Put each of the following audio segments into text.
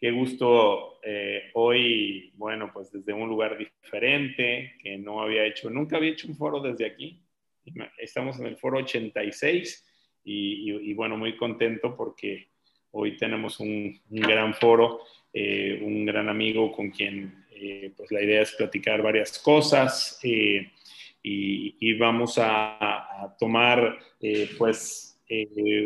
Qué gusto eh, hoy, bueno, pues desde un lugar diferente, que no había hecho, nunca había hecho un foro desde aquí. Estamos en el foro 86 y, bueno, muy contento porque hoy tenemos un, gran foro, eh, un gran amigo con quien eh, pues la idea es platicar varias cosas y, vamos a, a tomar pues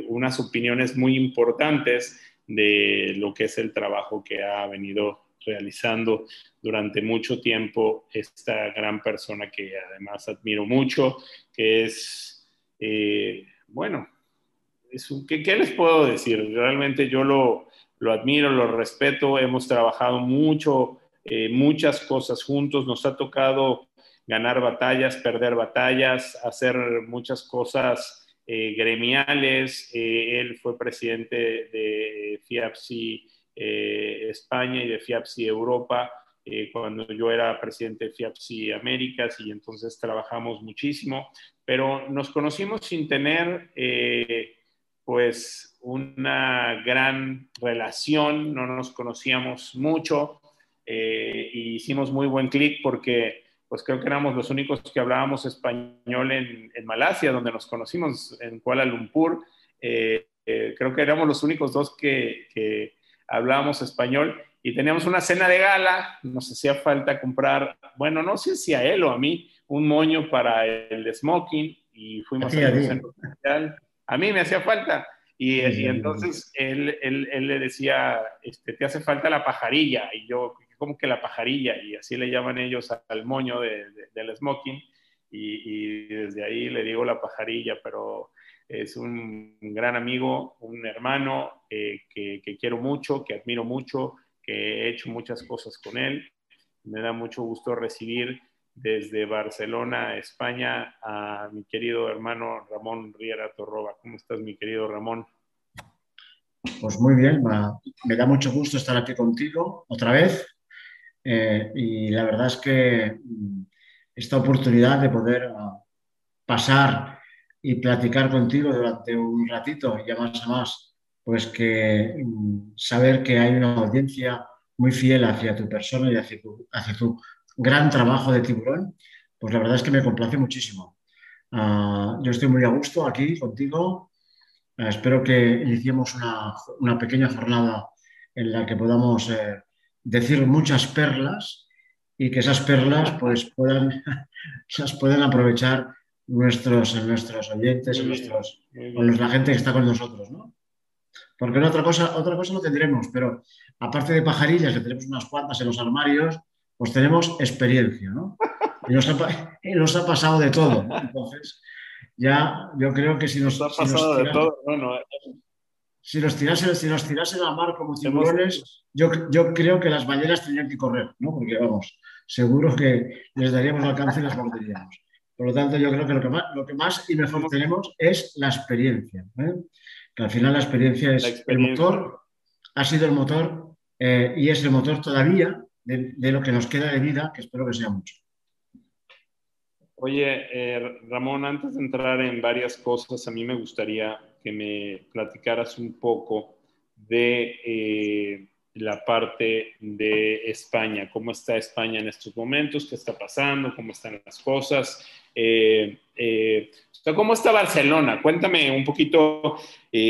unas opiniones muy importantes de lo que es el trabajo que ha venido realizando durante mucho tiempo esta gran persona que además admiro mucho, que es, eh, bueno, es ¿qué, les puedo decir? Realmente yo lo, admiro, lo respeto, hemos trabajado mucho, eh, muchas cosas juntos, nos ha tocado ganar batallas, perder batallas, hacer muchas cosas eh, gremiales. Eh, él fue presidente de FIAPSI eh, España y de FIAPSI Europa cuando yo era presidente de FIAPSI Américas y entonces trabajamos muchísimo, pero nos conocimos sin tener pues una gran relación, no nos conocíamos mucho y hicimos muy buen clic porque pues creo que éramos los únicos que hablábamos español en, Malasia, donde nos conocimos, en Kuala Lumpur. Eh, eh, creo que éramos los únicos dos que, hablábamos español y teníamos una cena de gala, nos hacía falta comprar, bueno, no sé si a él o a mí, un moño para el smoking y fuimos a, a, a mí me hacía falta. Y, entonces él, él, le decía, este, te hace falta la pajarilla. Y yo, como que la pajarilla, y así le llaman ellos al moño del smoking, y, desde ahí le digo la pajarilla, pero es un, gran amigo, un hermano eh, que, quiero mucho, que admiro mucho, que he hecho muchas cosas con él. Me da mucho gusto recibir desde Barcelona, España, a mi querido hermano Ramón Riera Torroba. ¿Cómo estás, mi querido Ramón? Pues muy bien, me da mucho gusto estar aquí contigo otra vez eh, y la verdad es que mm, esta oportunidad de poder ah, pasar y platicar contigo durante un ratito y más a más, pues que mm, saber que hay una audiencia muy fiel hacia tu persona y hacia tu, hacia tu gran trabajo de tiburón, pues la verdad es que me complace muchísimo. Ah, yo estoy muy a gusto aquí contigo. Ah, espero que iniciemos una, una, pequeña jornada en la que podamos eh, decir muchas perlas y que esas perlas pues puedan, las puedan aprovechar nuestros, nuestros oyentes, nuestros, o la gente que está con nosotros, ¿no? Porque otra cosa, otra cosa no tendremos, pero aparte de pajarillas, que tenemos unas cuantas en los armarios, pues tenemos experiencia, ¿no? Y nos ha, pasado de todo, Entonces, ya yo creo que si nos... ha pasado de todo, bueno, si nos tirasen, si nos tirasen a mar como tiburones, yo, yo creo que las ballenas tendrían que correr, ¿no? Porque vamos, seguro que les daríamos alcance y las morderíamos. Por lo tanto, yo creo que lo que más, lo que más y mejor tenemos es la experiencia. ¿eh? Que al final la experiencia es el motor, ha sido el motor eh, y es el motor todavía de, lo que nos queda de vida, que espero que sea mucho. Oye, eh, Ramón, antes de entrar en varias cosas, a mí me gustaría que me platicaras un poco de eh, la parte de España, cómo está España en estos momentos, qué está pasando, cómo están las cosas. Eh, eh, ¿Cómo está Barcelona? Cuéntame un poquito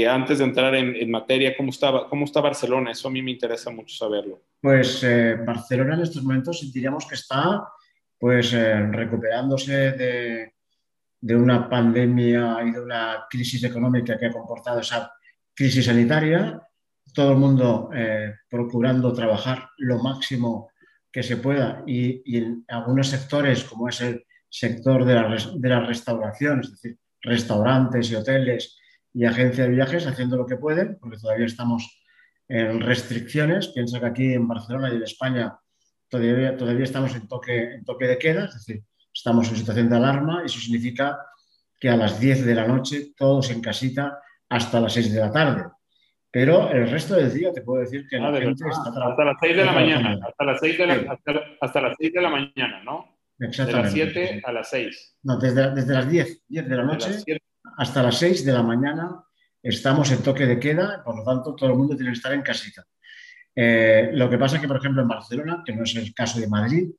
antes de entrar en, materia, ¿cómo está, ¿cómo está Barcelona? Eso a mí me interesa mucho saberlo. Pues Barcelona en estos momentos diríamos que está pues recuperándose de, de una pandemia y de una crisis económica que ha comportado esa crisis sanitaria, todo el mundo eh, procurando trabajar lo máximo que se pueda y, en algunos sectores, como es el sector de la, de la, restauración, es decir, restaurantes y hoteles y agencias de viajes, haciendo lo que pueden, porque todavía estamos en restricciones. Piensa que aquí en Barcelona y en España todavía, todavía estamos en toque, en toque de queda, es decir, estamos en situación de alarma eso significa que a las 10 de la noche todos en casita hasta las 6 de la tarde. Pero el resto del día te puedo decir que la ah, gente está trabajando. Hasta las 6 de la mañana, hasta las 6 de la, hasta, las 6 de la mañana, ¿no? Exactamente. De las 7 a las 6. No, desde, desde las 10, 10 de la noche hasta las 6 de la mañana estamos en toque de queda, por lo tanto todo el mundo tiene que estar en casita. Eh, lo que pasa es que, por ejemplo, en Barcelona, que no es el caso de Madrid,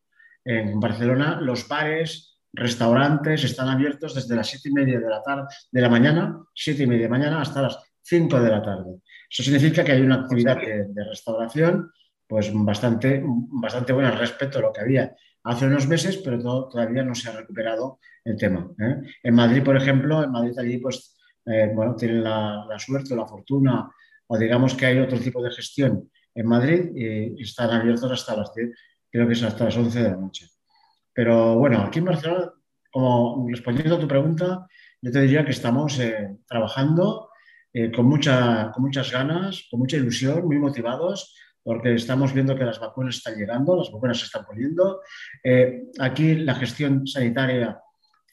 en Barcelona los bares, restaurantes están abiertos desde las 7 y media de la tarde, de la mañana, 7 y media de mañana hasta las 5 de la tarde. Eso significa que hay una actividad de, restauración pues bastante, bastante buena respecto a lo que había hace unos meses, pero todavía no se ha recuperado el tema. ¿eh? En Madrid, por ejemplo, en Madrid allí pues, eh, bueno, tienen la, suerte o la fortuna, o digamos que hay otro tipo de gestión en Madrid y están abiertos hasta las 10, creo que es hasta las 11 de la noche. Pero bueno, aquí en Barcelona, como respondiendo a tu pregunta, yo te diría que estamos eh, trabajando eh, con, mucha, con muchas ganas, con mucha ilusión, muy motivados, porque estamos viendo que las vacunas están llegando, las vacunas se están poniendo. Eh, aquí la gestión sanitaria,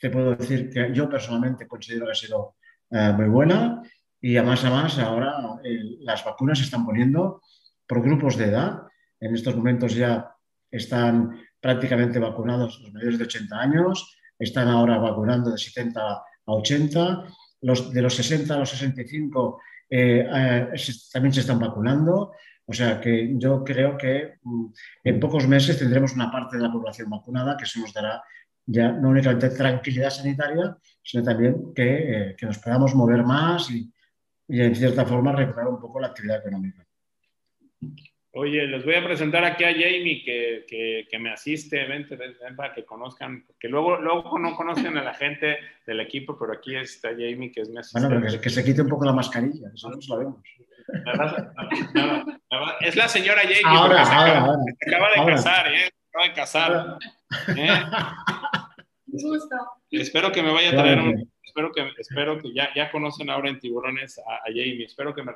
te puedo decir que yo personalmente considero que ha sido eh, muy buena y a más a más ahora las vacunas se están poniendo por grupos de edad. En estos momentos ya están prácticamente vacunados los mayores de 80 años, están ahora vacunando de 70 a 80 los, de los 60 a los 65 eh, también se están vacunando. O sea que yo creo que mm, en pocos meses tendremos una parte de la población vacunada que eso nos dará ya no únicamente tranquilidad sanitaria, sino también que, eh, que nos podamos mover más y, y, en cierta forma recuperar un poco la actividad económica. Oye, les voy a presentar aquí a Jamie que, que, me asiste, vente, para que conozcan, porque luego, luego no conocen a la gente del equipo, pero aquí está Jamie que es mi asistente. Bueno, que, se quite un poco la mascarilla, eso no lo vemos. Es la señora Jamie, ahora, se, ahora, acaba, se, acaba, de casar, ¿eh? Se acaba de casar. ¿eh? Gusto. Espero que me vaya a traer un, espero que, espero que ya, ya conocen ahora en Tiburones a, Jamie. Espero que me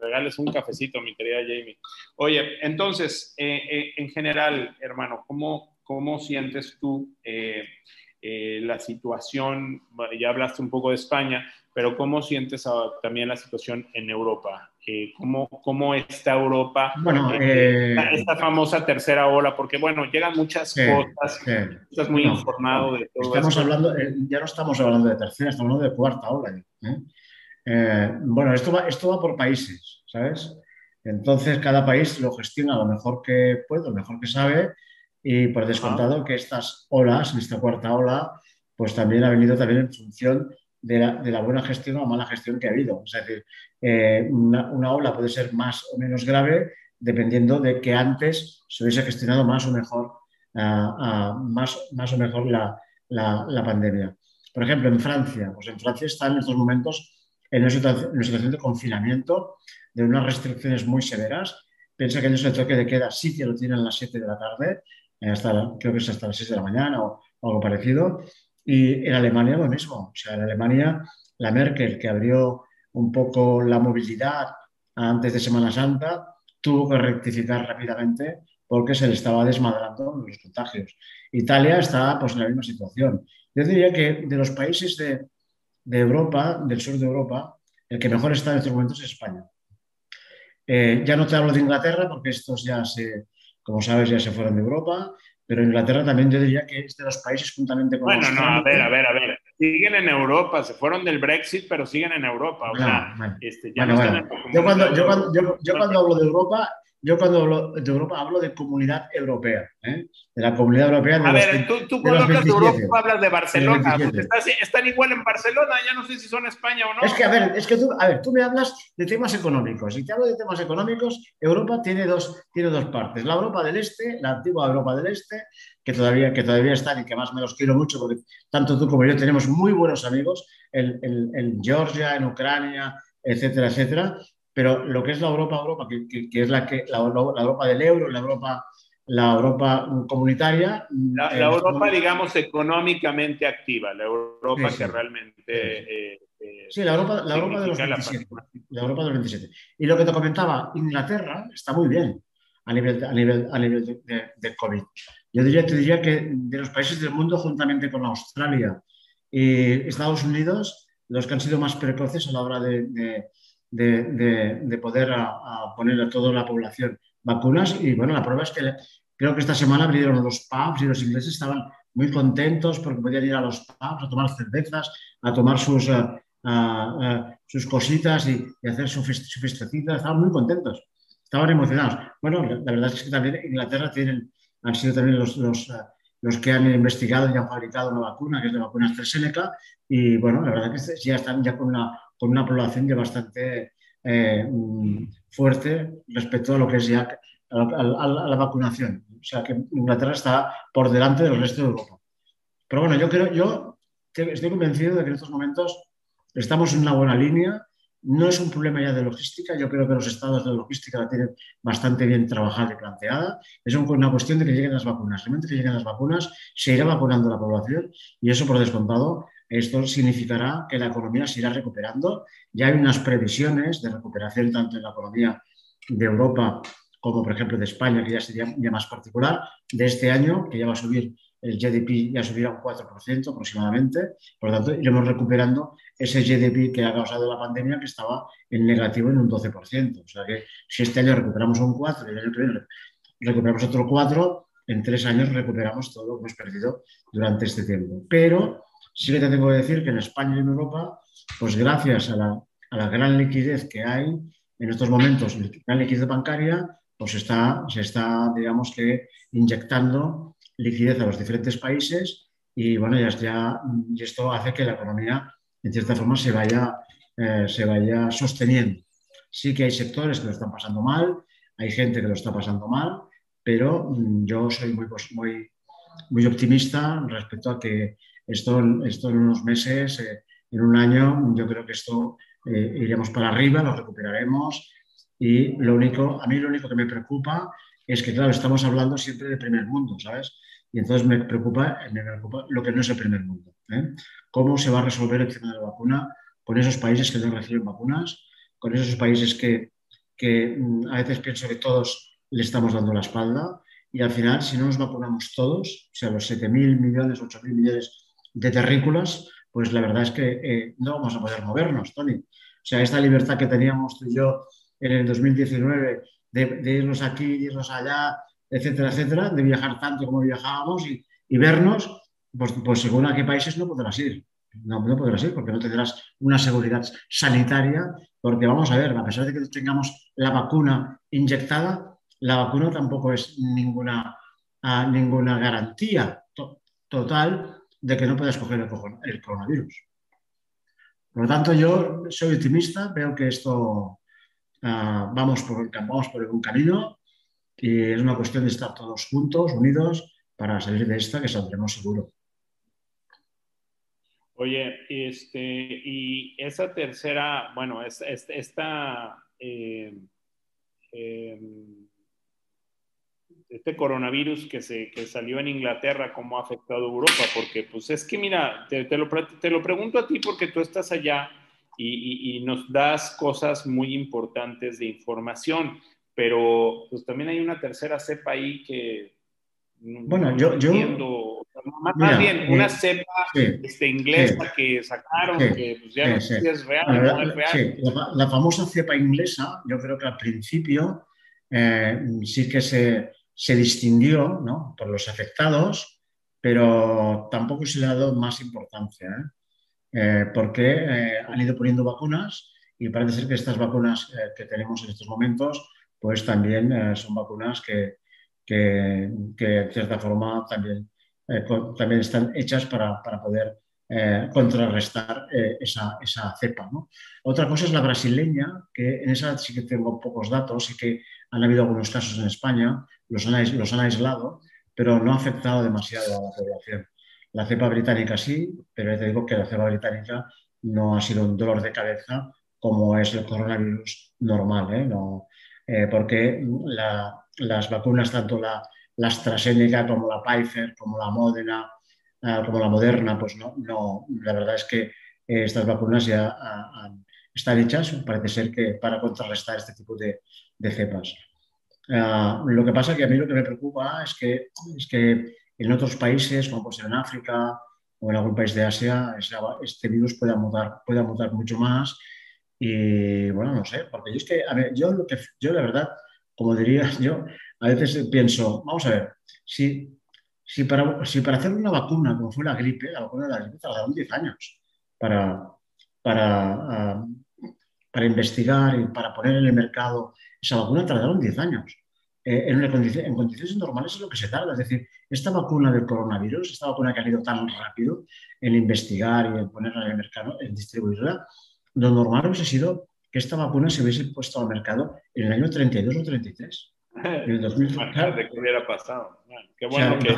regales un cafecito, mi querida Jamie. Oye, entonces, eh, eh, en general, hermano, ¿cómo, cómo sientes tú eh, la situación? Ya hablaste un poco de España, pero ¿cómo sientes también la situación en Europa? ¿cómo, ¿Cómo está Europa? Bueno, esta, famosa tercera ola, porque bueno, llegan muchas cosas, estás muy informado de todo estamos Hablando, ya no estamos hablando de tercera, estamos hablando de cuarta ola. bueno, esto va, esto va por países, ¿sabes? Entonces, cada país lo gestiona lo mejor que puede, lo mejor que sabe, y por descontado que estas olas, esta cuarta ola, pues también ha venido también en función de la, buena gestión o mala gestión que ha habido. Es decir, eh, una, ola puede ser más o menos grave dependiendo de que antes se hubiese gestionado más o mejor, más, más o mejor la, la, pandemia. Por ejemplo, en Francia, pues en Francia están en estos momentos en una situación, de confinamiento, de unas restricciones muy severas. Piensa que ellos el toque de queda sí que lo tienen a las 7 de la tarde, hasta, creo que es hasta las 6 de la mañana o algo parecido. Y en Alemania lo mismo. O sea, en Alemania la Merkel, que abrió un poco la movilidad antes de Semana Santa, tuvo que rectificar rápidamente porque se le estaba desmadrando los contagios. Italia está pues, en la misma situación. Yo diría que de los países de, de Europa, del sur de Europa, el que mejor está en estos momentos es España. Eh, ya no te hablo de Inglaterra porque estos ya se, como sabes, ya se fueron de Europa, pero Inglaterra también yo diría que es de los países juntamente con Bueno, no, a ver, a ver, a ver. Siguen en Europa, se fueron del Brexit, pero siguen en Europa. O sea, Este, ya no Están yo, cuando, yo, cuando, yo, yo cuando hablo de Europa, yo cuando hablo de Europa hablo de comunidad europea, ¿eh? de la comunidad europea. a ver, tú, tú cuando hablas de Europa hablas de Barcelona. Estás, están igual en Barcelona, ya no sé si son España o no. Es que, a ver, es que tú, a ver, tú me hablas de temas económicos. Y te hablo de temas económicos, Europa tiene dos, tiene dos partes. La Europa del Este, la antigua Europa del Este, que todavía, que todavía están y que más me los quiero mucho, porque tanto tú como yo tenemos muy buenos amigos en, en Georgia, en Ucrania, etcétera, etcétera pero lo que es la Europa, Europa, que, es la, que, la, Europa del euro, la Europa la Europa comunitaria. La, Europa, digamos, económicamente activa, la Europa que realmente... Eh, eh, sí, la Europa, la Europa de los 27. La, Europa de los 27. Y lo que te comentaba, Inglaterra está muy bien a nivel, a nivel, a nivel de, COVID. Yo diría, te diría que de los países del mundo, juntamente con Australia y Estados Unidos, los que han sido más precoces a la hora de, de poder poner a toda la población vacunas. Y bueno, la prueba es que creo que esta semana abrieron los pubs y los ingleses estaban muy contentos porque podían ir a los pubs a tomar cervezas, a tomar sus, eh, sus cositas y, hacer su, su Estaban muy contentos, estaban emocionados. Bueno, la, verdad es que también Inglaterra tienen, han sido también los, los, eh, los que han investigado y han fabricado una vacuna, que es la vacuna AstraZeneca, y bueno, la verdad es que ya están ya con una, con una población ya bastante eh, fuerte respecto a lo que es ya a, la vacunación. O sea que Inglaterra está por delante del resto de Europa. Pero bueno, yo creo, yo estoy convencido de que en estos momentos estamos en una buena línea. No es un problema ya de logística, yo creo que los estados de logística la tienen bastante bien trabajada y planteada. Es una cuestión de que lleguen las vacunas. Realmente que lleguen las vacunas, se irá vacunando la población y eso por descontado esto significará que la economía se irá recuperando. Ya hay unas previsiones de recuperación tanto en la economía de Europa como, por ejemplo, de España, que ya sería más particular, de este año, que ya va a subir, el GDP ya subirá un 4% aproximadamente. Por lo tanto, iremos recuperando ese GDP que ha causado la pandemia, que estaba en negativo en un 12%. O sea que si este año recuperamos un 4 y el año que viene recuperamos otro 4, en tres años recuperamos todo lo que hemos perdido durante este tiempo. Pero Sí que te tengo que decir que en España y en Europa, pues gracias a la, gran liquidez que hay en estos momentos, la gran liquidez bancaria, pues está, se está, digamos que, inyectando liquidez a los diferentes países y bueno, ya, ya y esto hace que la economía, en cierta forma, se vaya, eh, se vaya sosteniendo. Sí que hay sectores que lo están pasando mal, hay gente que lo está pasando mal, pero mm, yo soy muy, muy, muy optimista respecto a que esto, esto en unos meses, eh, en un año, yo creo que esto eh, iremos para arriba, lo recuperaremos. Y lo único, a mí lo único que me preocupa es que, claro, estamos hablando siempre de primer mundo, ¿sabes? Y entonces me preocupa, me preocupa lo que no es el primer mundo. ¿eh? ¿Cómo se va a resolver el tema de la vacuna con esos países que no reciben vacunas, con esos países que, que mm, a veces pienso que todos le estamos dando la espalda y al final, si no nos vacunamos todos, o sea, los 7.000 millones, 8.000 millones de terrícolas, pues la verdad es que eh, no vamos a poder movernos, Tony. O sea, esta libertad que teníamos tú y yo en el 2019 de, irnos aquí, irnos allá, etcétera, etcétera, de viajar tanto como viajábamos y, vernos, pues, pues, según a qué países no podrás ir. No, no podrás ir porque no tendrás una seguridad sanitaria, porque vamos a ver, a pesar de que tengamos la vacuna inyectada, la vacuna tampoco es ninguna, ah, ninguna garantía total de que no puedas coger el, coronavirus. Por lo tanto, yo soy optimista, veo que esto ah, vamos, por, vamos por un camino y es una cuestión de estar todos juntos, unidos, para salir de esta que saldremos seguro. Oye, este, y esa tercera, bueno, esta, eh, em, este coronavirus que, se, que salió en Inglaterra, cómo ha afectado a Europa, porque pues es que mira, te, lo, te lo, pregunto a ti porque tú estás allá y, y, nos das cosas muy importantes de información, pero pues también hay una tercera cepa ahí que... Bueno, yo... yo más, bien, una eh, cepa este, inglesa que sacaron, que pues, ya no sé si es real o no es real. La, la, famosa cepa inglesa, yo creo que al principio eh, sí que se, se distinguió ¿no? por los afectados, pero tampoco se le ha dado más importancia, ¿eh? Eh, porque eh, han ido poniendo vacunas y parece ser que estas vacunas que tenemos en estos momentos, pues también son vacunas que, que, de cierta forma también, también están hechas para, para poder contrarrestar esa, esa, cepa. Otra cosa es la brasileña, que en esa sí que tengo pocos datos y que han habido algunos casos en España, los han, han aislado, pero no ha afectado demasiado a la población. La cepa británica sí, pero te digo que la cepa británica no ha sido un dolor de cabeza como es el coronavirus normal, ¿eh? No, eh, porque las vacunas, tanto la, la AstraZeneca, como la Pfizer, como la Modena, eh, como la Moderna, pues no, no, la verdad es que estas vacunas ya están hechas, parece ser que para contrarrestar este tipo de cepas. Lo que pasa que a mí lo que me preocupa es que, es que en otros países, como puede ser en África o en algún país de Asia, este virus pueda mutar, pueda mutar mucho más. Y bueno, no sé, porque yo es que, a ver, yo, lo que, yo la verdad, como diría yo, a veces pienso, vamos a ver, si, si, para, si para hacer una vacuna, como fue la gripe, la vacuna de la gripe tardaron 10 años para, para, ah, para investigar y para poner en el mercado esa vacuna, tardaron 10 años. Eh, en, en, condiciones normales es lo que se tarda. Es decir, esta vacuna del coronavirus, esta vacuna que ha ido tan rápido en investigar y en ponerla en el mercado, en distribuirla, lo normal hubiese sido que esta vacuna se hubiese puesto al mercado en el año 32 o 33. En el 2000, ¿Qué hubiera pasado? qué, bueno que,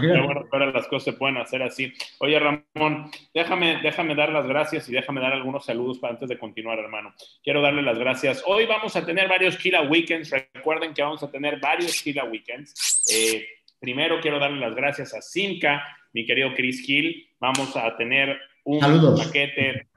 ahora las cosas se pueden hacer así. Oye, Ramón, déjame, déjame dar las gracias y déjame dar algunos saludos para antes de continuar, hermano. Quiero darle las gracias. Hoy vamos a tener varios Kila Weekends. Recuerden que vamos a tener varios Kila Weekends. Eh, primero quiero darle las gracias a Simca, mi querido Chris Hill. Vamos a tener un paquete.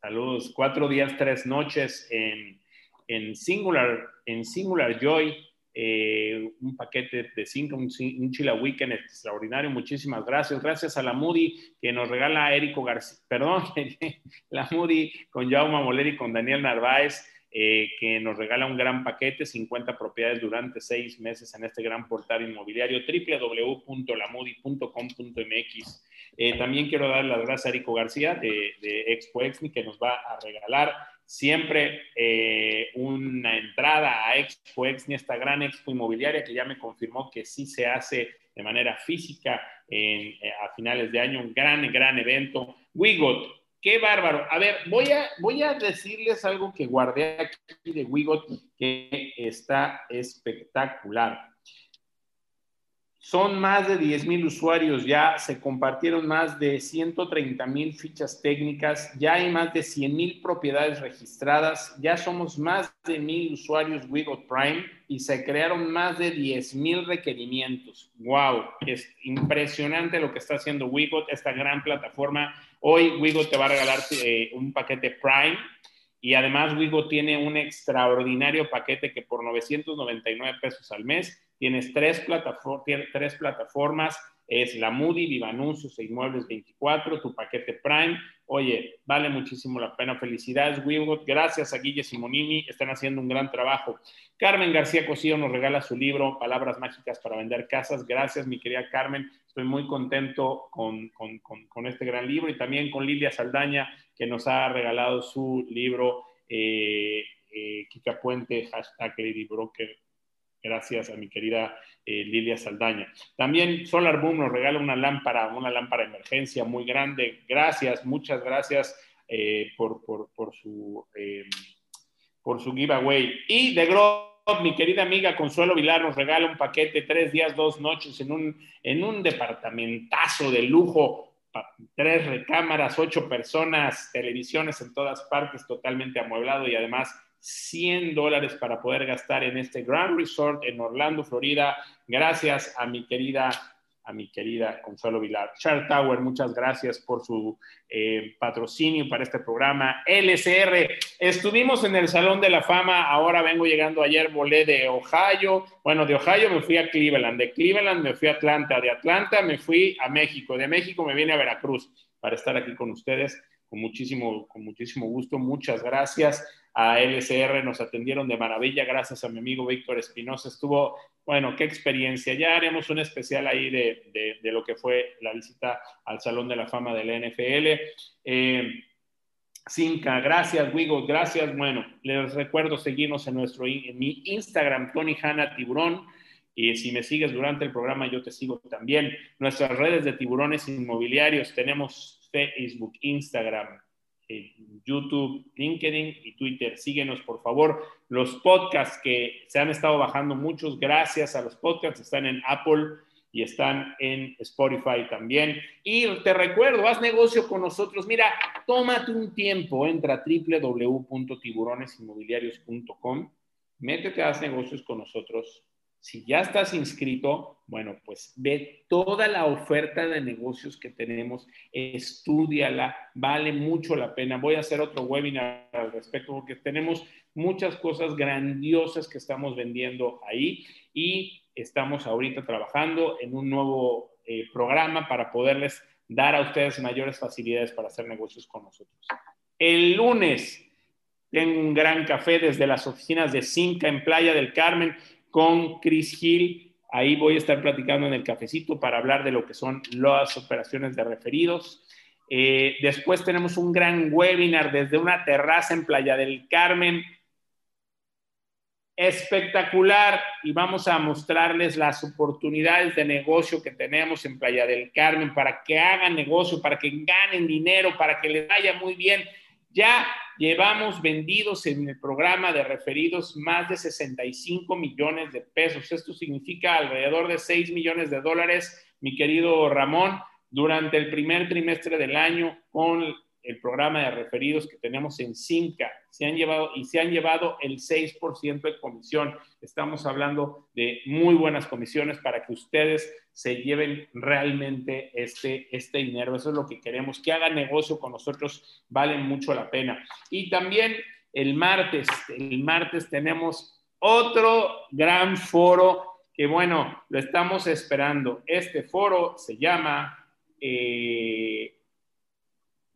Saludos. Cuatro días, tres noches en, en Singular, en Singular Joy eh, un paquete de cinco, un, Chila Weekend extraordinario. Muchísimas gracias. Gracias a la Moody que nos regala Érico García, perdón, la Moody con Jaume Moler y con Daniel Narváez. Eh, que nos regala un gran paquete, 50 propiedades durante seis meses en este gran portal inmobiliario, www.lamudi.com.mx. Eh, también quiero dar las gracias a Érico García de, de Expo Exni, que nos va a regalar siempre eh, una entrada a Expo Exni, esta gran expo inmobiliaria que ya me confirmó que sí se hace de manera física eh, a finales de año, un gran, gran evento. Wigot, qué bárbaro. A ver, voy a, voy a decirles algo que guardé aquí de Wigot que está espectacular. Son más de 10 mil usuarios ya, se compartieron más de 130 mil fichas técnicas, ya hay más de 100 mil propiedades registradas, ya somos más de mil usuarios Wigot Prime y se crearon más de 10 mil requerimientos. ¡Wow! Es impresionante lo que está haciendo Wigot, esta gran plataforma. Hoy Wigot te va a regalar eh, un paquete Prime y además Wigot tiene un extraordinario paquete que por 999 pesos al mes Tienes tres, tres plataformas, es la Moody, Vivanuncios e Inmuebles 24, tu paquete Prime. Oye, vale muchísimo la pena. Felicidades, Wigot. Gracias a Guille Simonini, están haciendo un gran trabajo. Carmen García Cosío nos regala su libro, Palabras Mágicas para Vender Casas. Gracias, mi querida Carmen. Estoy muy contento con, con, con, este gran libro y también con Lilia Saldaña, que nos ha regalado su libro. Eh, eh, Kika Puente, hashtag Lady Broker Gracias a mi querida eh, Lilia Saldaña. También Solar Boom nos regala una lámpara, una lámpara de emergencia muy grande. Gracias, muchas gracias eh, por, su, eh, por su giveaway. Y de Grob, mi querida amiga Consuelo Vilar nos regala un paquete, tres días, dos noches en un, en un departamentazo de lujo tres recámaras, ocho personas, televisiones en todas partes, totalmente amueblado y además 100 dólares para poder gastar en este Grand Resort en Orlando, Florida. Gracias a mi querida, a mi querida Consuelo Vilar. Char Tower, muchas gracias por su eh, patrocinio para este programa. LCR, estuvimos en el Salón de la Fama, ahora vengo llegando ayer, volé de Ohio. Bueno, de Ohio me fui a Cleveland, de Cleveland me fui a Atlanta, de Atlanta me fui a México, de México me vine a Veracruz para estar aquí con ustedes. Con muchísimo, con muchísimo gusto, muchas gracias a LCR nos atendieron de maravilla, gracias a mi amigo Víctor Espinosa. Estuvo, bueno, qué experiencia. Ya haremos un especial ahí de, lo que fue la visita al Salón de la Fama del NFL. Eh, Cinca, gracias, Wigo, gracias. Bueno, les recuerdo seguirnos en nuestro en mi Instagram, Tony Hanna Tiburón. Y si me sigues durante el programa, yo te sigo también. Nuestras redes de tiburones inmobiliarios tenemos Facebook, Instagram, YouTube, LinkedIn y Twitter. Síguenos, por favor. Los podcasts que se han estado bajando muchos, gracias a los podcasts, están en Apple y están en Spotify también. Y te recuerdo, haz negocio con nosotros. Mira, tómate un tiempo, entra a www.tiburonesinmobiliarios.com, métete, haz negocios con nosotros Si ya estás inscrito, bueno, pues ve toda la oferta de negocios que tenemos, estudiala, vale mucho la pena. Voy a hacer otro webinar al respecto porque tenemos muchas cosas grandiosas que estamos vendiendo ahí y estamos ahorita trabajando en un nuevo eh, programa para poderles dar a ustedes mayores facilidades para hacer negocios con nosotros. El lunes tengo un gran café desde las oficinas de Cinca en Playa del Carmen con Chris Hill. Ahí voy a estar platicando en el cafecito para hablar de lo que son las operaciones de referidos. Eh, después tenemos un gran webinar desde una terraza en Playa del Carmen. Espectacular y vamos a mostrarles las oportunidades de negocio que tenemos en Playa del Carmen para que hagan negocio, para que ganen dinero, para que les vaya muy bien. Ya llevamos vendidos en el programa de referidos más de 65 millones de pesos. Esto significa alrededor de 6 millones de dólares, mi querido Ramón, durante el primer trimestre del año con el programa de referidos que tenemos en Cinca. Se han llevado y se han llevado el 6% de comisión. Estamos hablando de muy buenas comisiones para que ustedes se lleven realmente este, este dinero. Eso es lo que queremos, que hagan negocio con nosotros, vale mucho la pena. Y también el martes, el martes tenemos otro gran foro que bueno, lo estamos esperando. Este foro se llama... Eh,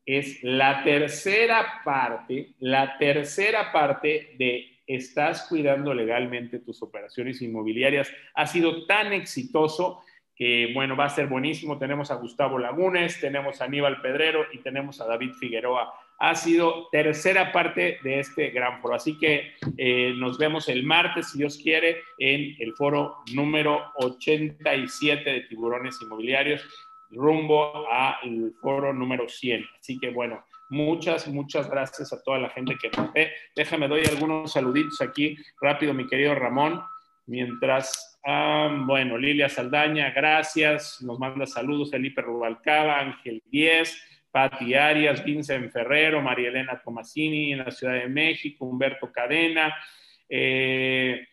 es la tercera parte, la tercera parte de estás cuidando legalmente tus operaciones inmobiliarias. Ha sido tan exitoso que, bueno, va a ser buenísimo. Tenemos a Gustavo Lagunes, tenemos a Aníbal Pedrero y tenemos a David Figueroa. Ha sido tercera parte de este gran foro. Así que eh, nos vemos el martes, si Dios quiere, en el foro número 87 de tiburones inmobiliarios rumbo al foro número 100. Así que bueno, muchas, muchas gracias a toda la gente que nos. Déjame, doy algunos saluditos aquí rápido, mi querido Ramón. Mientras, ah, bueno, Lilia Saldaña, gracias. Nos manda saludos Felipe Rubalcaba, Ángel Díez, Pati Arias, Vincent Ferrero, María Elena Tomasini en la Ciudad de México, Humberto Cadena. Eh,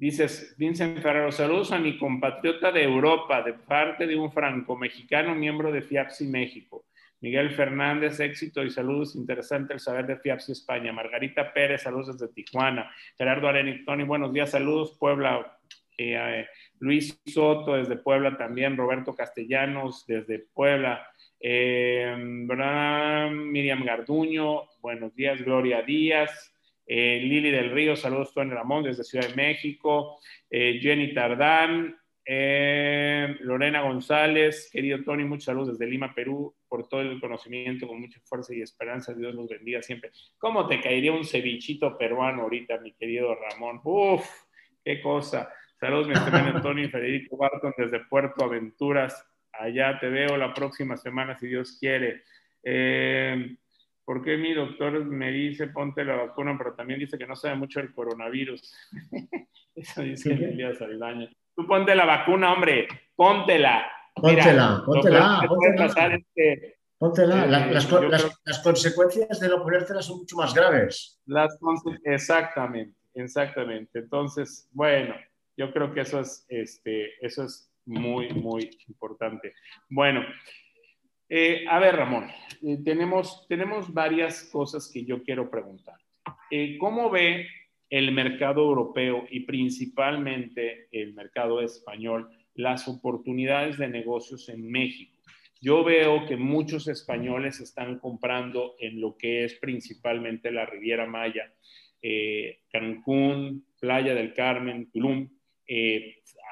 Dices, Vincent Ferrero, saludos a mi compatriota de Europa, de parte de un franco-mexicano miembro de FIAPSI México. Miguel Fernández, éxito y saludos, interesante el saber de FIAPSI España. Margarita Pérez, saludos desde Tijuana. Gerardo Areni, Tony, buenos días, saludos, Puebla. Eh, eh, Luis Soto desde Puebla también, Roberto Castellanos desde Puebla. Eh, Miriam Garduño, buenos días, Gloria Díaz. Eh, Lili del Río, saludos Tony Ramón desde Ciudad de México, eh, Jenny Tardán, eh, Lorena González, querido Tony, muchos saludos desde Lima, Perú, por todo el conocimiento, con mucha fuerza y esperanza, Dios los bendiga siempre. ¿Cómo te caería un cevichito peruano ahorita, mi querido Ramón? Uf, qué cosa. Saludos, mi estimado Tony Federico Barton desde Puerto Aventuras. Allá te veo la próxima semana, si Dios quiere. Eh, ¿Por qué mi doctor me dice ponte la vacuna, pero también dice que no sabe mucho del coronavirus? Eso dice Elías Saldaña. Tú ponte la vacuna, hombre, póntela. Póntela, póntela. Póntela. las, consecuencias de no ponértela son mucho más graves. Las exactamente, exactamente. Entonces, bueno, yo creo que eso es, este, eso es muy, muy importante. Bueno, eh, a ver, Ramón, eh, tenemos, tenemos varias cosas que yo quiero preguntar. Eh, ¿Cómo ve el mercado europeo y principalmente el mercado español las oportunidades de negocios en México? Yo veo que muchos españoles están comprando en lo que es principalmente la Riviera Maya, Cancún, Playa del Carmen, Tulum.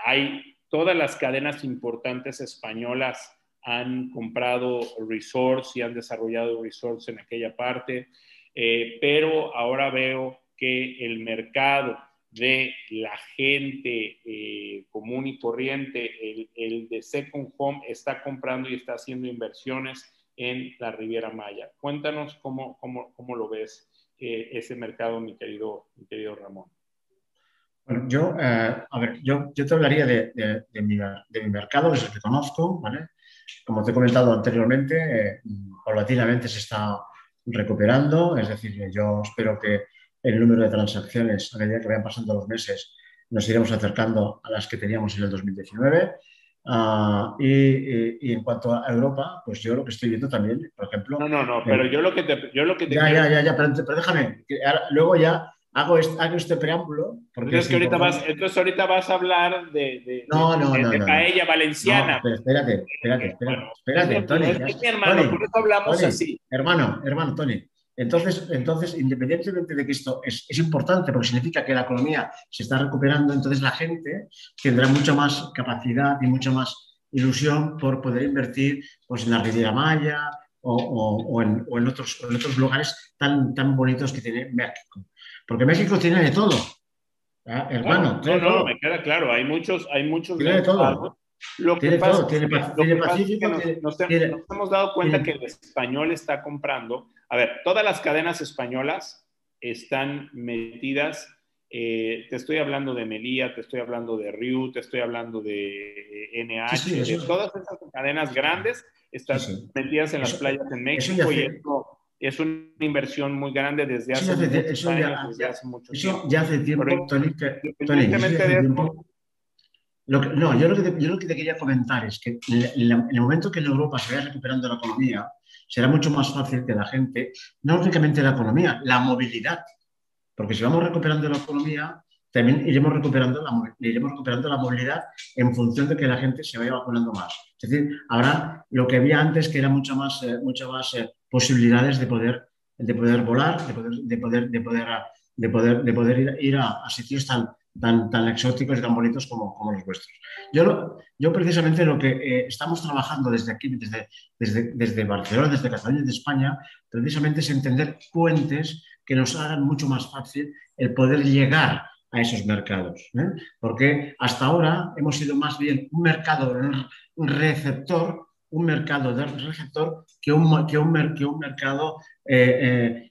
hay todas las cadenas importantes españolas han comprado resorts y han desarrollado resorts en aquella parte, eh, pero ahora veo que el mercado de la gente eh, común y corriente, el, el, de Second Home, está comprando y está haciendo inversiones en la Riviera Maya. Cuéntanos cómo, cómo, cómo lo ves eh, ese mercado, mi querido, mi querido Ramón. Bueno, yo, a ver, yo, yo te hablaría de, de, de, mi, de mi mercado, el que conozco, ¿vale? Como te he comentado anteriormente, eh, paulatinamente se está recuperando, es decir, yo espero que el número de transacciones a medida que vayan pasando los meses nos iremos acercando a las que teníamos en el 2019. Ah, y, en cuanto a Europa, pues yo lo que estoy viendo también, por ejemplo... No, no, no, pero yo lo que te... Yo lo que te ya, ya, ya, ya, pero, déjame, luego ya hago este, hago este preámbulo. Porque entonces, ahorita vas, entonces ahorita vas a hablar de, de, no, no, de, no, paella valenciana. pero espérate, espérate, espérate, espérate, Tony. Es mi hermano, por eso hablamos así. Hermano, hermano, Tony. Entonces, entonces, independientemente de que esto es, es, importante porque significa que la economía se está recuperando, entonces la gente tendrá mucha más capacidad y mucha más ilusión por poder invertir pues, en la Riviera Maya o, o, en, o en, otros, en, otros, lugares tan, tan bonitos que tiene México. Porque México tiene de todo. ¿eh? Hermano, no, no, me queda claro, hay muchos, hay muchos tiene de todo. Lo que pasa, tiene, tiene, Pacífico, nos, nos, hemos dado cuenta que el español está comprando a ver, todas las cadenas españolas están metidas, eh, te estoy hablando de Melía, te estoy hablando de Riu, te estoy hablando de NH, de todas esas cadenas grandes están metidas en las playas en México y esto es una inversión muy grande desde hace, muchos años, desde hace mucho tiempo. ya hace tiempo, Tony, no, yo lo, que te, yo lo, que te, quería comentar es que en, el momento que en Europa se vaya recuperando la economía, será mucho más fácil que la gente, no únicamente la economía, la movilidad. Porque si vamos recuperando la economía, también iremos recuperando la, iremos recuperando la movilidad en función de que la gente se vaya vacunando más. Es decir, habrá lo que había antes, que era mucha más, eh, muchas más eh, posibilidades de poder, de poder volar, de poder, de poder, de poder, de poder, de poder ir, a, sitios tan, tan, exóticos y tan bonitos como, como los vuestros. Yo, yo precisamente lo que eh, estamos trabajando desde aquí, desde, desde, desde Barcelona, desde Cataluña, desde España, precisamente es entender puentes que nos hagan mucho más fácil el poder llegar a esos mercados. ¿eh? Porque hasta ahora hemos sido más bien un mercado receptor, un mercado de receptor que un, que un, que un mercado eh,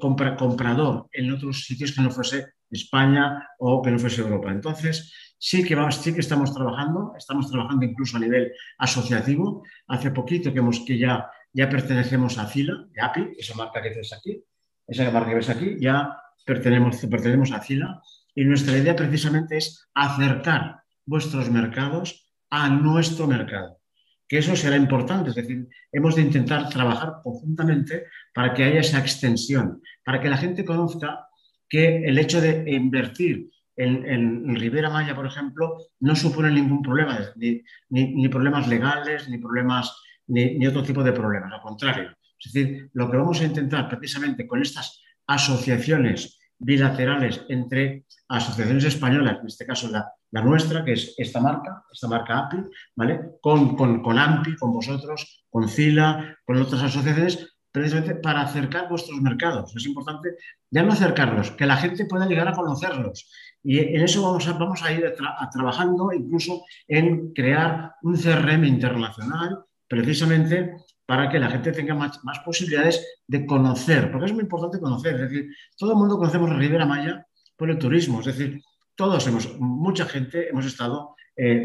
compra, comprador en otros sitios que no fuese España o que no fuese Europa. Entonces, sí que, sí que estamos trabajando, estamos trabajando incluso a nivel asociativo. Hace poquito que, hemos, que ya, ya pertenecemos a Fila, de API, esa marca que ves aquí, esa marca que ves aquí, ya pertenecemos, pertenecemos a Fila y nuestra idea precisamente es acercar vuestros mercados a nuestro mercado que eso será importante, es decir, hemos de intentar trabajar conjuntamente para que haya esa extensión, para que la gente conozca que el hecho de invertir en, en, Ribera Maya, por ejemplo, no supone ningún problema, ni, problemas legales, ni problemas, ni, otro tipo de problemas, al contrario. Es decir, lo que vamos a intentar precisamente con estas asociaciones bilaterales entre asociaciones españolas, en este caso la, nuestra, que es esta marca, esta marca API, ¿vale? Con, con, con AMPI, con vosotros, con CILA, con otras asociaciones, precisamente para acercar vuestros mercados. Es importante ya no acercarlos, que la gente pueda llegar a conocerlos. Y en eso vamos a, vamos a ir trabajando incluso en crear un CRM internacional, precisamente para que la gente tenga más, posibilidades de conocer, porque es muy importante conocer. Es decir, todo el mundo conocemos la Ribera Maya por el turismo, es decir, todos hemos, mucha gente hemos estado eh,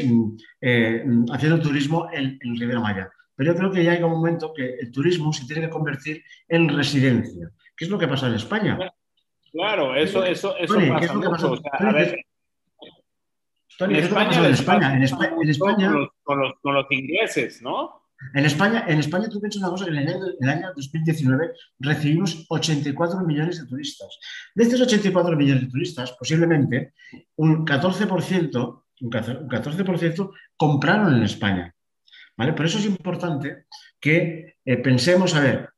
eh, haciendo turismo en, en Ribera Maya pero yo creo que ya hay un momento que el turismo se tiene que convertir en residencia. ¿Qué es lo que pasa en España? Claro, eso, eso, eso pasa ¿qué es lo que? Tony, ¿qué es lo que pasa en España? En España, en España con, los, con, los, con, los, ingleses, ¿no? En España, en España tú piensas una cosa, que en el, año, en el año 2019 recibimos 84 millones de turistas. De estos 84 millones de turistas, posiblemente un 14%, un 14% compraron en España. Por eso es importante que eh, pensemos, a ver,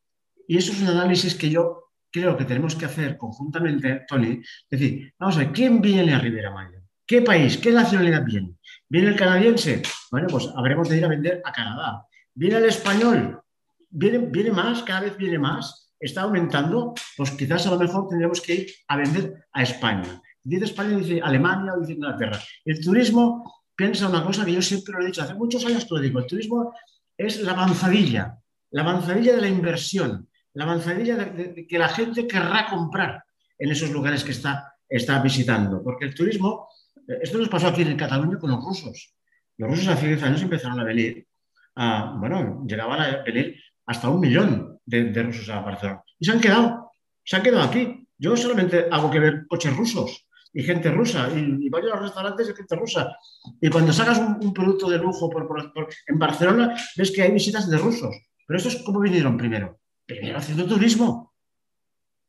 y eso es un análisis que yo creo que tenemos que hacer conjuntamente, Tony, es decir, vamos a ver, ¿quién viene a Ribera Maya? ¿Qué país, qué nacionalidad viene? ¿Viene el canadiense? Bueno, pues habremos de ir a vender a Canadá. ¿Viene el español? ¿Viene, viene más? ¿Cada vez viene más? ¿Está aumentando? Pues quizás a lo mejor tendremos que ir a vender a España. Dice España, dice Alemania o dice Inglaterra. El turismo piensa una cosa que yo siempre lo he dicho, hace muchos años que lo digo, el turismo es la avanzadilla, la avanzadilla de la inversión, la avanzadilla de, que la gente querrá comprar en esos lugares que está, está visitando. Porque el turismo, esto nos pasó aquí en Cataluña con los rusos. Los rusos hace 10 años empezaron a venir, bueno, llegaban a venir hasta un millón de, de rusos a Barcelona. Y se han quedado, se han quedado aquí. Yo solamente hago que ver coches rusos y gente rusa. Y, y a los restaurantes y gente rusa. Y cuando sacas un, producto de lujo en Barcelona, ves que hay visitas de rusos. Pero estos, ¿cómo vinieron primero? Primero haciendo turismo.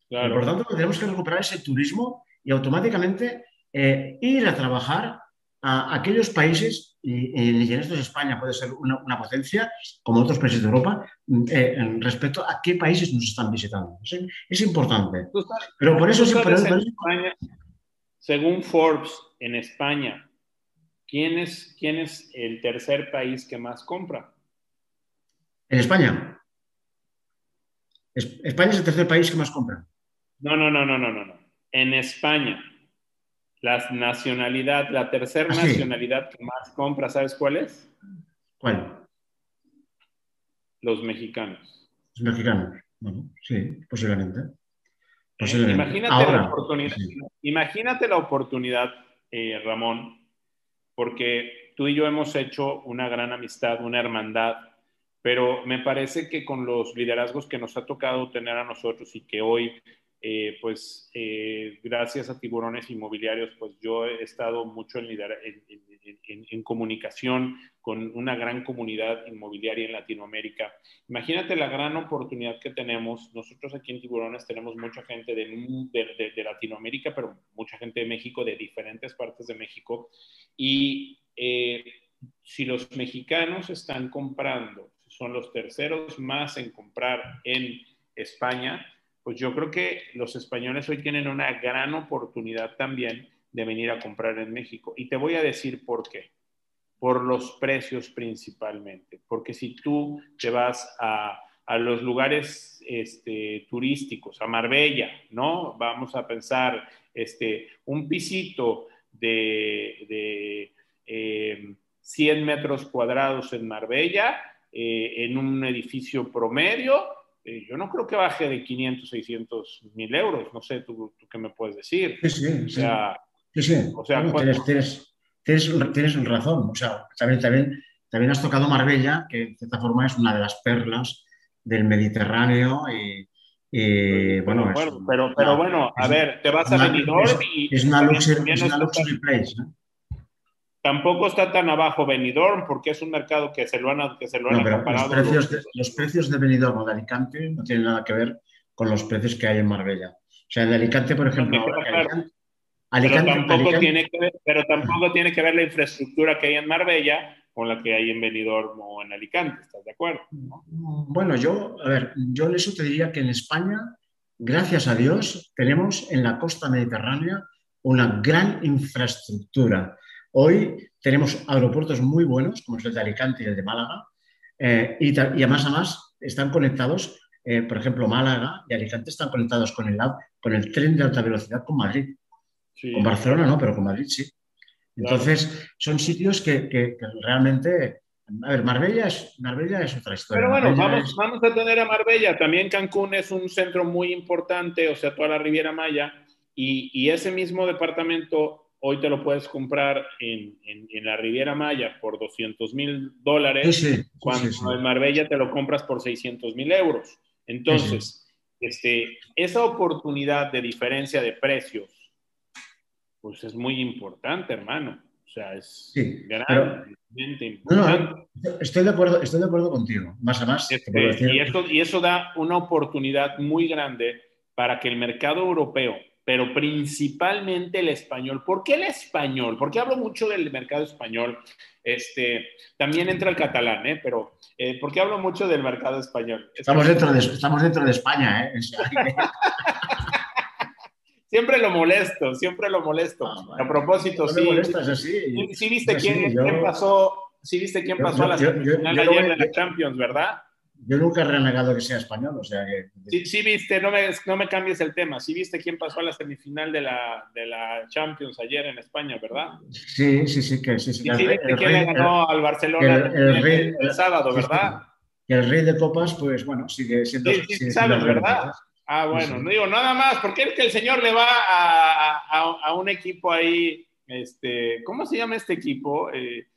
Por lo tanto, tenemos que recuperar ese turismo y automáticamente eh, ir a trabajar a aquellos países, y, en esto España puede ser una, potencia, como otros países de Europa, eh, respecto a qué países nos están visitando. Es, importante. Pero por eso siempre... según Forbes, en España, ¿quién es, ¿quién es el tercer país que más compra? En España. España es el tercer país que más compra. No, no, no, no, no, no. En España. La nacionalidad, la tercera ah, nacionalidad que más compra, ¿sabes cuál es? ¿Cuál? Los mexicanos. Los mexicanos, bueno, sí, posiblemente. Eh, imagínate, la oportunidad, imagínate la oportunidad, eh, Ramón, porque tú y yo hemos hecho una gran amistad, una hermandad, pero me parece que con los liderazgos que nos ha tocado tener a nosotros y que hoy eh, pues eh, gracias a tiburones inmobiliarios, pues yo he estado mucho en, comunicación con una gran comunidad inmobiliaria en Latinoamérica. Imagínate la gran oportunidad que tenemos. Nosotros aquí en Tiburones tenemos mucha gente de, de Latinoamérica, pero mucha gente de México, de diferentes partes de México. Y eh, si los mexicanos están comprando, son los terceros más en comprar en España, pues yo creo que los españoles hoy tienen una gran oportunidad también de venir a comprar en México. Y te voy a decir por qué. Por los precios principalmente. Porque si tú te vas a, los lugares este, turísticos, a Marbella, ¿no? Vamos a pensar este, un pisito de, 100 eh, metros cuadrados en Marbella, eh, en un edificio promedio, eh, yo no creo que baje de 500, 600 mil euros. No sé, ¿tú, qué me puedes decir? Sí, sí. O sea, sí, sí. O sea, tienes, tienes, tienes, razón. O sea, también, también, también has tocado Marbella, que de cierta forma es una de las perlas del Mediterráneo y, bueno, pero, pero, bueno, a ver, te vas a Benidorm y... Es una luxury, es una luxury place, ¿no? Tampoco está tan abajo Benidorm porque es un mercado que se lo han, que se lo han Los precios, de, los precios de Benidorm o de Alicante no tienen nada que ver con los precios que hay en Marbella. O sea, en Alicante, por ejemplo, Alicante, pero, tampoco Tiene que ver, pero tampoco tiene que ver la infraestructura que hay en Marbella con la que hay en Benidorm o en Alicante, ¿estás de acuerdo? Bueno, yo, a ver, yo en eso te diría que en España, gracias a Dios, tenemos en la costa mediterránea una gran infraestructura. Hoy tenemos aeropuertos muy buenos, como es el de Alicante y el de Málaga, eh, y, además, además están conectados, eh, por ejemplo, Málaga y Alicante están conectados con el, con el tren de alta velocidad con Madrid. Con Barcelona no, pero con Madrid sí. Entonces, son sitios que, realmente... A ver, Marbella es, Marbella es otra historia. Pero bueno, vamos, vamos a tener a Marbella. También Cancún es un centro muy importante, o sea, toda la Riviera Maya. Y, y ese mismo departamento hoy te lo puedes comprar en, la Riviera Maya por 200 mil dólares, cuando en Marbella te lo compras por 600 mil euros. Entonces, este, esa oportunidad de diferencia de precios, pues es muy importante, hermano. O sea, es realmente importante. estoy, de acuerdo, estoy de acuerdo contigo, más a más. Este, y, eso, y eso da una oportunidad muy grande para que el mercado europeo pero principalmente el español. ¿Por qué el español? Porque hablo mucho del mercado español. Este, también entra el catalán, ¿eh? pero eh, ¿por qué hablo mucho del mercado español? Estamos dentro de, estamos dentro de España, ¿eh? siempre lo molesto, siempre lo molesto. Ah, a propósito, sí. Sí, viste quién, pasó, sí viste quién pasó a la semifinal ayer de la Champions, ¿verdad? Yo nunca he renegado que sea español, o sea que... Sí, sí viste, no me, no me cambies el tema, sí viste quién pasó a la semifinal de la, de la Champions ayer en España, ¿verdad? Sí, sí, sí, que sí. sí, sí viste quién le ganó al Barcelona el, sábado, ¿verdad? el rey de copas, pues bueno, sigue siendo... Sí, sí, sabes, ¿verdad? Ah, bueno, no digo nada más, porque es que el señor le va a, a, a un equipo ahí, este, ¿cómo se llama este equipo? Eh,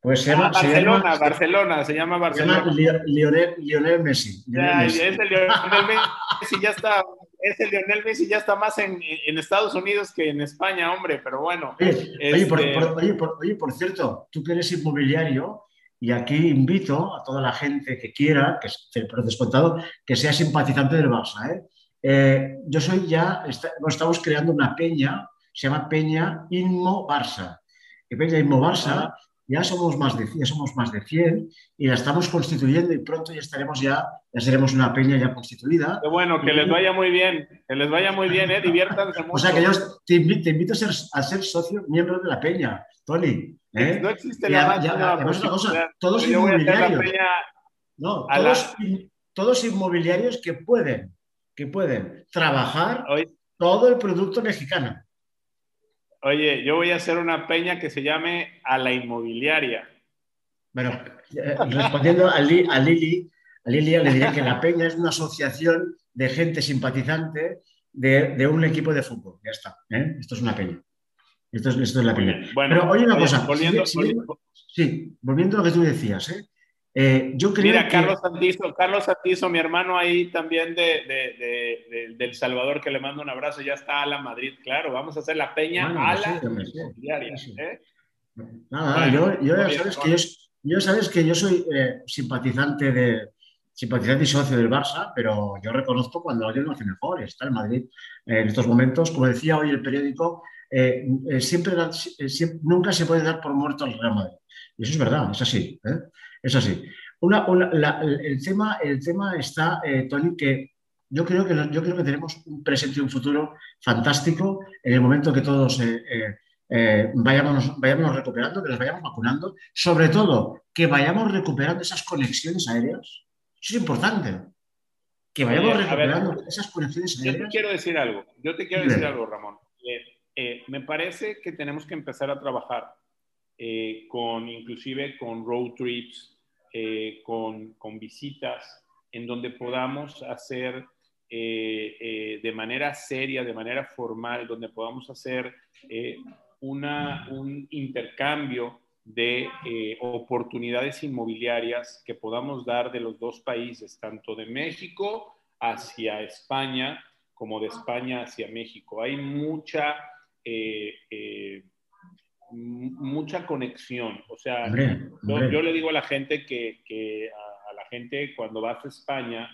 pues se llama, Barcelona, Barcelona, se llama Barcelona. Se llama Lionel, Lionel Messi. ya, Messi. Es el Lionel Messi, ya está ese Lionel Messi ya está más en, Estados Unidos que en España, hombre, pero bueno. Oye, este por, por, cierto, tú que eres inmobiliario, y aquí invito a toda la gente que quiera, que por descontado, que sea simpatizante del Barça. ¿eh? Eh, yo soy ya, estamos creando una peña, se llama Peña Inmo Barça. Y Peña Inmo Barça ya somos más de, ya somos más de 100 y la estamos constituyendo y pronto ya estaremos ya, ya seremos una peña ya constituida. Qué bueno, que les vaya muy bien, que les vaya muy bien, ¿eh? diviértanse mucho. O sea que yo te invito, a, ser, a ser socio, miembro de la peña, Tony. ¿eh? No existe la ya, cosa, todos inmobiliarios. No, todos, todos, inmobiliarios que pueden, que pueden trabajar todo el producto mexicano. Oye, yo voy a hacer una peña que se llame a la inmobiliaria. Bueno, eh, respondiendo a, Lili, a Lilia le diré que la peña es una asociación de gente simpatizante de, un equipo de fútbol. Ya está. ¿eh? Esto es una peña. Esto es, la peña. Pero oye una cosa. sí, volviendo a lo que tú decías, ¿eh? Eh, yo creo Mira, Carlos Santizo, Carlos Santizo, mi hermano ahí también de, del Salvador, que le mando un abrazo, ya está a la Madrid, claro, vamos a hacer la peña a la diaria. ¿eh? Nada, yo, yo, ya sabes que yo, yo, sabes que yo soy eh, simpatizante de simpatizante y socio del Barça, pero yo reconozco cuando alguien lo hace mejor, está el Madrid en estos momentos, como decía hoy el periódico, siempre, siempre, nunca se puede dar por muerto al Real Madrid. Y eso es verdad, es así. ¿eh? Es así. el, tema, el tema está, eh, Tony, que yo creo que, yo creo que tenemos un presente y un futuro fantástico en el momento que todos eh, eh, vayamos, vayamos recuperando, que nos vayamos vacunando, sobre todo que vayamos recuperando esas conexiones aéreas. Eso es importante. Que vayamos recuperando esas conexiones aéreas. Yo te quiero decir algo, yo te quiero decir algo, Ramón. Me parece que tenemos que empezar a trabajar eh, con inclusive con road trips, eh, con, visitas, en donde podamos hacer eh, de manera seria, de manera formal, donde podamos hacer un intercambio de oportunidades inmobiliarias que podamos dar de los dos países, tanto de México hacia España como de España hacia México. Hay mucha mucha conexión. O sea, Yo, le digo a la gente que, a, la gente cuando vas a España,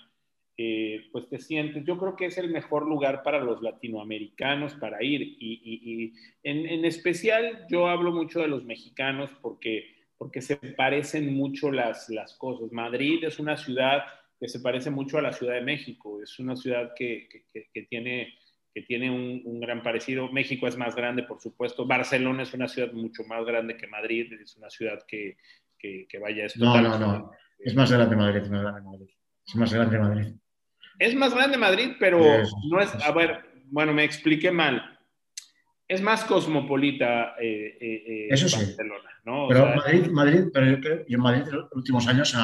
eh, pues te sientes, yo creo que es el mejor lugar para los latinoamericanos para ir. Y, en, especial yo hablo mucho de los mexicanos porque, porque se parecen mucho las, las cosas. Madrid es una ciudad que se parece mucho a la Ciudad de México, es una ciudad que, que tiene que tiene un, gran parecido. México es más grande, por supuesto. Barcelona es una ciudad mucho más grande que Madrid, es una ciudad que, que, vaya... Es no, no, no. Es más grande Madrid, es más grande Madrid. Es más grande Madrid. Es más grande Madrid, pero no es... A ver, bueno, me expliqué mal. Es más cosmopolita eh, eh, eh Eso sí. Barcelona, ¿no? Pero Madrid, Madrid, pero yo creo que Madrid en los últimos años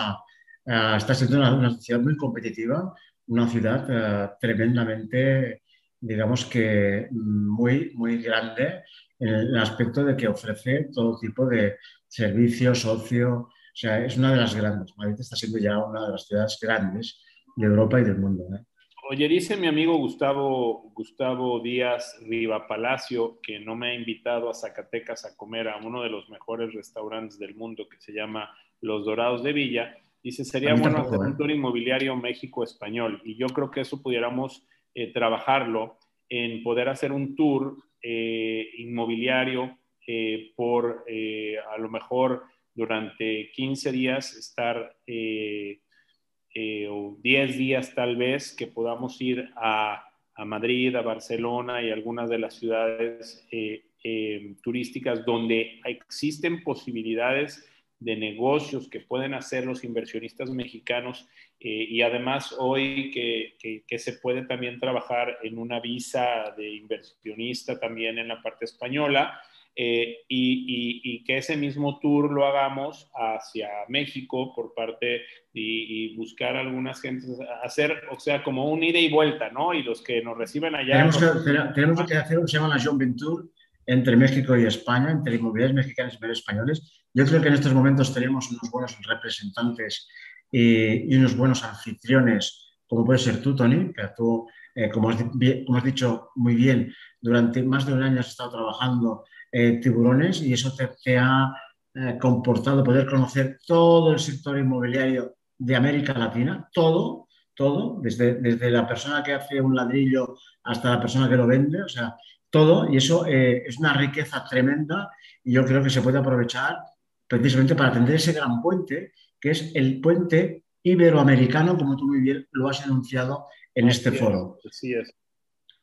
está siendo una, ciudad muy competitiva, una ciudad eh, tremendamente digamos que muy, muy grande en el aspecto de que ofrece todo tipo de servicios, ocio, o sea, es una de las grandes. Madrid está siendo ya una de las ciudades grandes de Europa y del mundo. ¿eh? Oye, dice mi amigo Gustavo, Gustavo Díaz Riva Palacio que no me ha invitado a Zacatecas a comer a uno de los mejores restaurantes del mundo que se llama Los Dorados de Villa. Dice, sería bueno hacer un ¿eh? tour inmobiliario México español. Y yo creo que eso pudiéramos eh, trabajarlo en poder hacer un tour eh, inmobiliario eh, por a lo mejor durante 15 días estar o 10 días tal vez que podamos ir a, a, Madrid, a Barcelona y algunas de las ciudades turísticas donde existen posibilidades de negocios que pueden hacer los inversionistas mexicanos eh, y además hoy que, que, se puede también trabajar en una visa de inversionista también en la parte española eh, y, y, que ese mismo tour lo hagamos hacia México por parte y, buscar algunas gentes, hacer, o sea, como un ida y vuelta, ¿no? Y los que nos reciben allá. Tenemos que, tenemos que hacer un se llama la John Venture entre México y España, entre inmobiliarios mexicanos y españoles. Yo creo que en estos momentos tenemos unos buenos representantes y, unos buenos anfitriones, como puede ser tú, Tony, que tú eh, como, has, dicho muy bien, durante más de un año has estado trabajando eh, tiburones y eso te, ha eh, comportado poder conocer todo el sector inmobiliario de América Latina, todo, todo, desde, desde la persona que hace un ladrillo hasta la persona que lo vende, o sea, todo, y eso es una riqueza tremenda y yo creo que se puede aprovechar precisamente para atender ese gran puente, que es el puente iberoamericano, como tú muy bien lo has enunciado en este foro. Así es.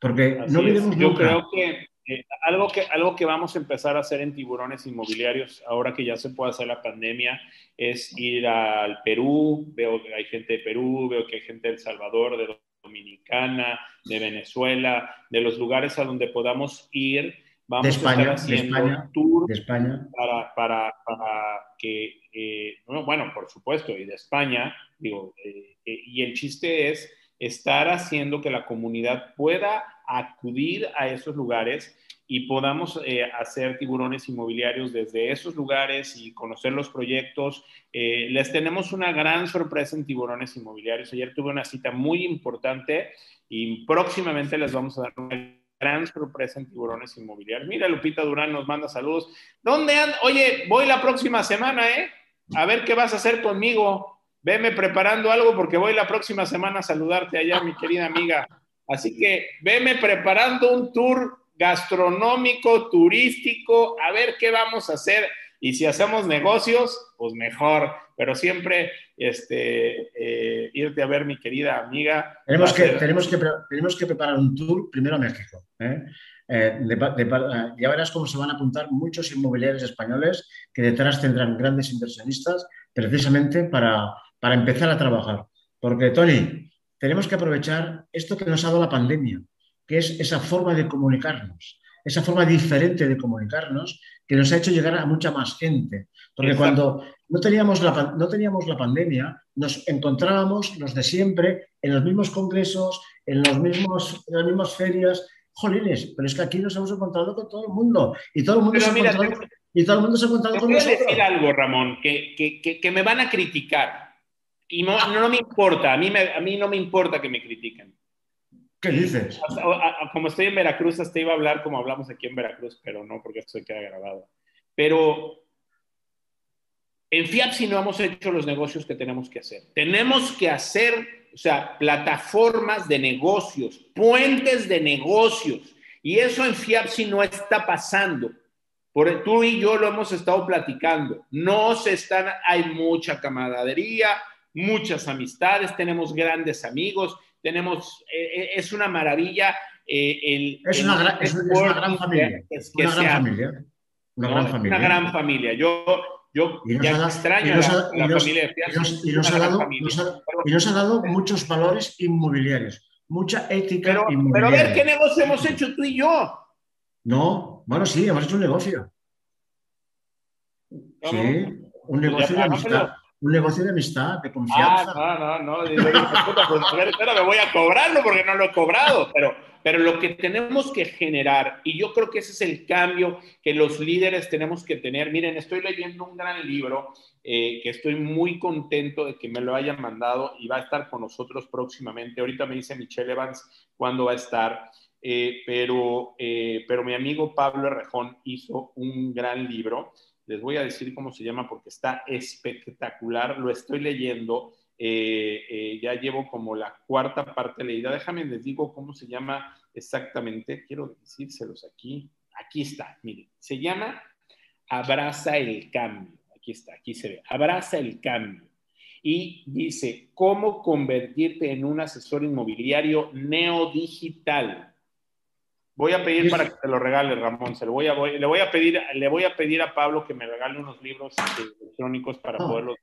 Porque no olvidemos Yo creo que, eh, algo que algo que vamos a empezar a hacer en tiburones inmobiliarios, ahora que ya se puede hacer la pandemia, es ir al Perú. Veo que hay gente de Perú, veo que hay gente de El Salvador, de Dominicana, de Venezuela, de los lugares a donde podamos ir. Vamos de España, a estar haciendo de España, tour de España. Para, para, para que, eh, bueno, por supuesto, y de España, digo, eh, eh, y el chiste es estar haciendo que la comunidad pueda acudir a esos lugares y podamos hacer tiburones inmobiliarios desde esos lugares y conocer los proyectos. les tenemos una gran sorpresa en tiburones inmobiliarios. Ayer tuve una cita muy importante y próximamente les vamos a dar una gran sorpresa en tiburones inmobiliarios. Mira, Lupita Durán nos manda saludos. ¿Dónde andan? Oye, voy la próxima semana, ¿eh? A ver qué vas a hacer conmigo. Veme preparando algo porque voy la próxima semana a saludarte allá, mi querida amiga. Así que veme preparando un tour gastronómico, turístico, a ver qué vamos a hacer. Y si hacemos negocios, pues mejor. Pero siempre este, eh, irte a ver, mi querida amiga. Tenemos que, tenemos, que, tenemos que preparar un tour primero a México. ¿eh? Eh, ya verás cómo se van a apuntar muchos inmobiliarios españoles que detrás tendrán grandes inversionistas precisamente para, para empezar a trabajar. Porque, Tony, tenemos que aprovechar esto que nos ha dado la pandemia, que es esa forma de comunicarnos, esa forma diferente de comunicarnos que nos ha hecho llegar a mucha más gente. Porque cuando no teníamos, la, no teníamos la pandemia, nos encontrábamos los de siempre en los mismos congresos, en, los mismos, en las mismas ferias. Jolines, pero es que aquí nos hemos encontrado con todo el mundo y todo el mundo, se, ha encontrado, y todo el mundo se ha encontrado con nosotros. decir algo, Ramón, que, que, que, me van a criticar y no, no, me importa, a mí, me, a mí no me importa que me critiquen. ¿Qué dices? Como estoy en Veracruz, hasta iba a hablar como hablamos aquí en Veracruz, pero no, porque esto queda grabado. Pero en FIAPSI no hemos hecho los negocios que tenemos que hacer. Tenemos que hacer, o sea, plataformas de negocios, puentes de negocios. Y eso en FIAPSI no está pasando. Por, tú y yo lo hemos estado platicando. No se están, hay mucha camaradería, muchas amistades, tenemos grandes amigos, tenemos, eh, eh, es una maravilla. Eh, es, una gran, es, una gran familia. una gran familia. Una gran familia. Una gran familia. Yo, yo ya extraño la, familia Y nos, ha dado, y nos ha dado muchos valores inmobiliarios, mucha ética pero, inmobiliaria. Pero a ver qué negocio hemos hecho tú y yo. No, bueno, sí, hemos hecho un negocio. Sí, un negocio de amistad un negocio de amistad, de confianza. Ah, no, no, no. Pues, a ver, espera, me voy a cobrarlo porque no lo he cobrado, pero, pero lo que tenemos que generar, y yo creo que ese es el cambio que los líderes tenemos que tener. Miren, estoy leyendo un gran libro eh, que estoy muy contento de que me lo hayan mandado y va a estar con nosotros próximamente. Ahorita me dice Michelle Evans cuándo va a estar. Eh, pero, eh, pero mi amigo Pablo Rejón hizo un gran libro les voy a decir cómo se llama porque está espectacular. Lo estoy leyendo. Eh, eh, ya llevo como la cuarta parte leída. Déjame, les digo cómo se llama exactamente. Quiero decírselos aquí. Aquí está, miren. Se llama Abraza el cambio. Aquí está, aquí se ve. Abraza el cambio. Y dice, ¿cómo convertirte en un asesor inmobiliario neodigital? Voy a pedir para que te lo regale, Ramón. Se lo voy a, le, voy a pedir, le voy a pedir a Pablo que me regale unos libros electrónicos para poderlos.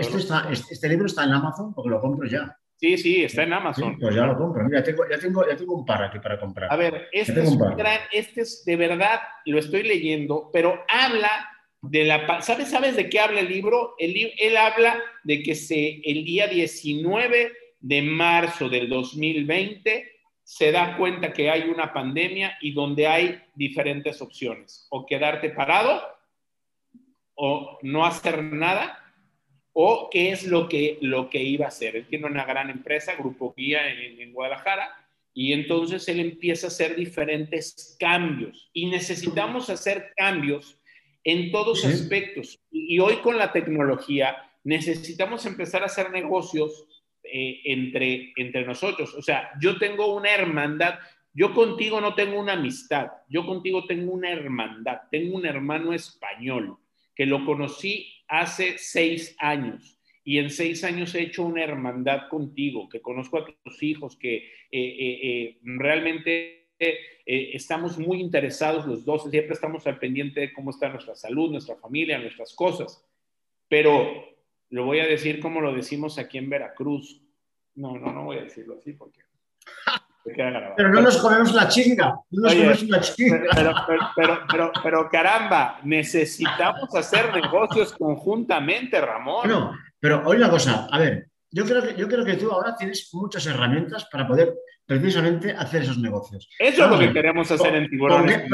este, este, libro está en Amazon porque lo compro ya. Sí, sí, está en Amazon. pues ya lo compro. Mira, tengo, ya, tengo, ya tengo un par aquí para comprar. A ver, este es, este es de verdad, lo estoy leyendo, pero habla de la... ¿Sabes, ¿Sabes de qué habla el libro? El, él habla de que se, el día 19 de marzo del 2020 se da cuenta que hay una pandemia y donde hay diferentes opciones, o quedarte parado, o no hacer nada, o qué es lo que, lo que iba a hacer. Él tiene una gran empresa, Grupo Guía en, Guadalajara, Y entonces él empieza a hacer diferentes cambios y necesitamos hacer cambios en todos aspectos. Y hoy con la tecnología necesitamos empezar a hacer negocios eh, entre, entre nosotros. O sea, yo tengo una hermandad, yo contigo no tengo una amistad, yo contigo tengo una hermandad, tengo un hermano español que lo conocí hace seis años. Y en seis años he hecho una hermandad contigo, que conozco a tus hijos, que eh, eh, realmente estamos muy interesados los dos, siempre estamos al pendiente de cómo está nuestra salud, nuestra familia, nuestras cosas. Pero lo voy a decir como lo decimos aquí en Veracruz. No, no, no voy a decirlo así porque Pero no nos comemos la chinga. No nos comemos la chinga. Pero, pero, pero, pero, caramba, necesitamos hacer negocios conjuntamente, Ramón. No, pero oye una cosa, a ver, yo creo, que, yo creo que tú ahora tienes muchas herramientas para poder precisamente hacer esos negocios. Eso es lo que queremos hacer en Tiburones.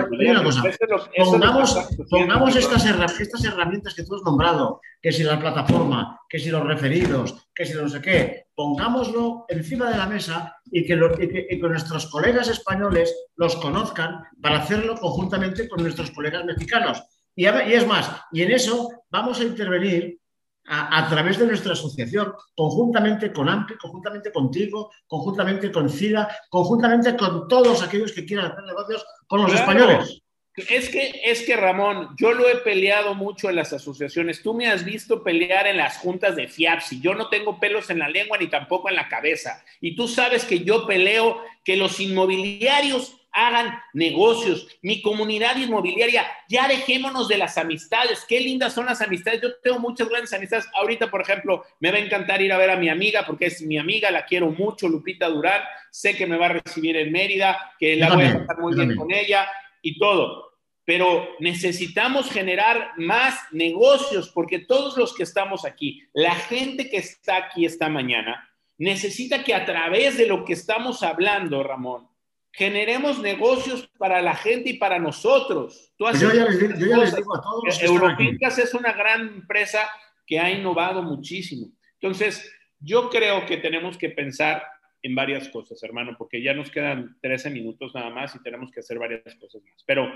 pongamos, estas, herramientas que tú has nombrado, que si la plataforma, que si los referidos, que si no sé qué, pongámoslo encima de la mesa y que, nuestros colegas españoles los conozcan para hacerlo conjuntamente con nuestros colegas mexicanos. y es más, y en eso vamos a intervenir a, través de nuestra asociación, conjuntamente con AMPI, conjuntamente contigo, conjuntamente con CIDA, conjuntamente con todos aquellos que quieran hacer negocios con los españoles. Es que, es que, Ramón, yo lo he peleado mucho en las asociaciones. Tú me has visto pelear en las juntas de FIAPSI. Yo no tengo pelos en la lengua ni tampoco en la cabeza. Y tú sabes que yo peleo que los inmobiliarios hagan negocios. Mi comunidad inmobiliaria, ya dejémonos de las amistades. Qué lindas son las amistades. Yo tengo muchas grandes amistades. Ahorita, por ejemplo, me va a encantar ir a ver a mi amiga porque es mi amiga, la quiero mucho, Lupita Durán. Sé que me va a recibir en Mérida, que la voy a estar muy bien con ella y todo. Pero necesitamos generar más negocios porque todos los que estamos aquí, la gente que está aquí esta mañana, necesita que a través de lo que estamos hablando, Ramón, generemos negocios para la gente y para nosotros. Tú yo, ya les, digo a todos. Europincas es una gran empresa que ha innovado muchísimo. Entonces, yo creo que tenemos que pensar en varias cosas, hermano, porque ya nos quedan 13 minutos nada más y tenemos que hacer varias cosas más. Pero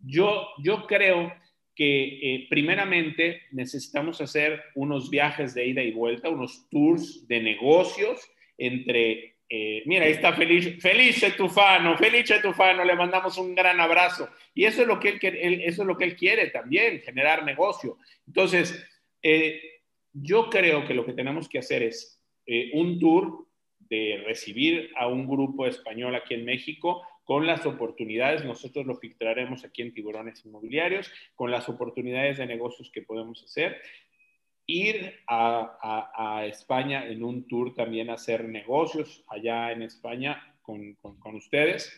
yo, yo creo que eh, primeramente necesitamos hacer unos viajes de ida y vuelta, unos tours de negocios entre eh, mira, ahí está Felice, Felice Tufano, Felice Tufano, le mandamos un gran abrazo. Y eso es lo que él, eso es lo que él quiere también, generar negocio. Entonces, eh, yo creo que lo que tenemos que hacer es eh, un tour de recibir a un grupo español aquí en México con las oportunidades, nosotros lo filtraremos aquí en Tiburones Inmobiliarios, con las oportunidades de negocios que podemos hacer ir a, España en un tour también a hacer negocios allá en España con, ustedes.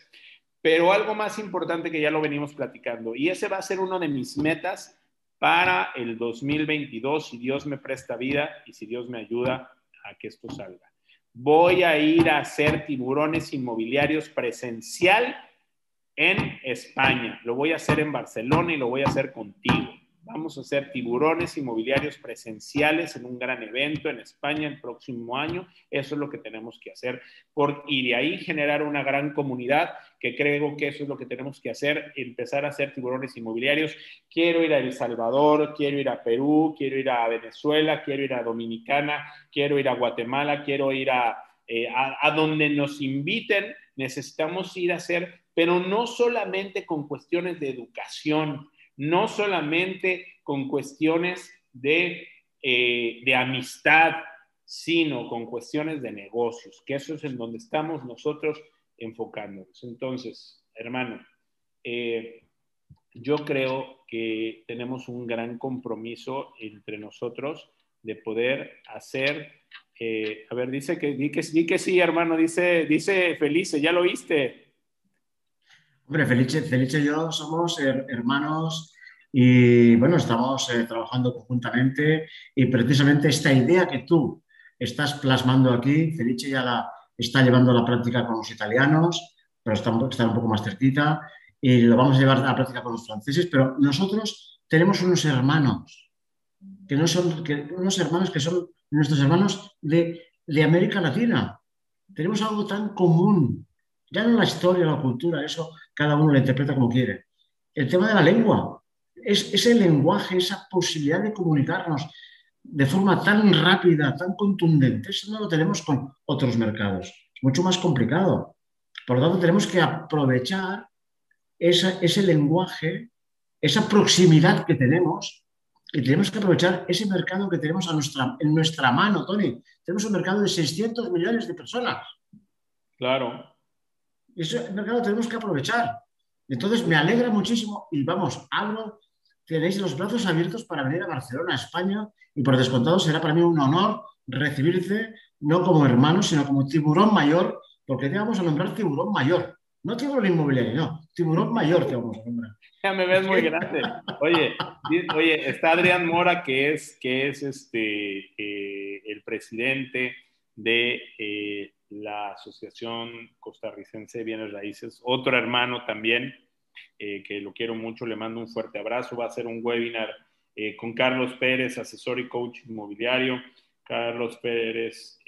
Pero algo más importante que ya lo venimos platicando, y ese va a ser uno de mis metas para el 2022, si Dios me presta vida y si Dios me ayuda a que esto salga. Voy a ir a hacer tiburones inmobiliarios presencial en España. Lo voy a hacer en Barcelona y lo voy a hacer contigo. Vamos a hacer tiburones inmobiliarios presenciales en un gran evento en España el próximo año. Eso es lo que tenemos que hacer. Por, y de ahí generar una gran comunidad, que creo que eso es lo que tenemos que hacer, empezar a hacer tiburones inmobiliarios. Quiero ir a El Salvador, quiero ir a Perú, quiero ir a Venezuela, quiero ir a Dominicana, quiero ir a Guatemala, quiero ir a, eh, a donde nos inviten. Necesitamos ir a hacer, pero no solamente con cuestiones de educación no solamente con cuestiones de, eh, de amistad, sino con cuestiones de negocios, que eso es en donde estamos nosotros enfocándonos. Entonces, hermano, eh, yo creo que tenemos un gran compromiso entre nosotros de poder hacer, eh, a ver, dice que, di que, sí, hermano, dice, dice Felice, ya lo viste. Hombre, Felice, Felice y yo somos hermanos y bueno, estamos eh, trabajando conjuntamente y precisamente esta idea que tú estás plasmando aquí, Felice ya la está llevando a la práctica con los italianos, pero está, está un poco más cerquita y lo vamos a llevar a la práctica con los franceses, pero nosotros tenemos unos hermanos, que no son, que, unos hermanos que son nuestros hermanos de, de América Latina. Tenemos algo tan común Ya no la historia, la cultura, eso cada uno lo interpreta como quiere. El tema de la lengua, es ese lenguaje, esa posibilidad de comunicarnos de forma tan rápida, tan contundente, eso no lo tenemos con otros mercados. Es mucho más complicado. Por lo tanto, tenemos que aprovechar ese lenguaje, esa proximidad que tenemos y tenemos que aprovechar ese mercado que tenemos a nuestra, en nuestra mano, Tony. Tenemos un mercado de 600 millones de personas. Claro. Ese mercado tenemos que aprovechar. Entonces, me alegra muchísimo y vamos, hablo, tenéis los brazos abiertos para venir a Barcelona, a España, y por descontado será para mí un honor recibirte, no como hermano, sino como tiburón mayor, porque te vamos a nombrar tiburón mayor. No tiburón inmobiliario, no, tiburón mayor te vamos a nombrar. Ya me ves muy grande. Oye, oye, está Adrián Mora, que es, que es este, eh, el presidente de eh, la Asociación Costarricense de Bienes Raíces, otro hermano también, eh, que lo quiero mucho, le mando un fuerte abrazo. Va a ser un webinar con Carlos Pérez, asesor y coach inmobiliario. Carlos Pérez,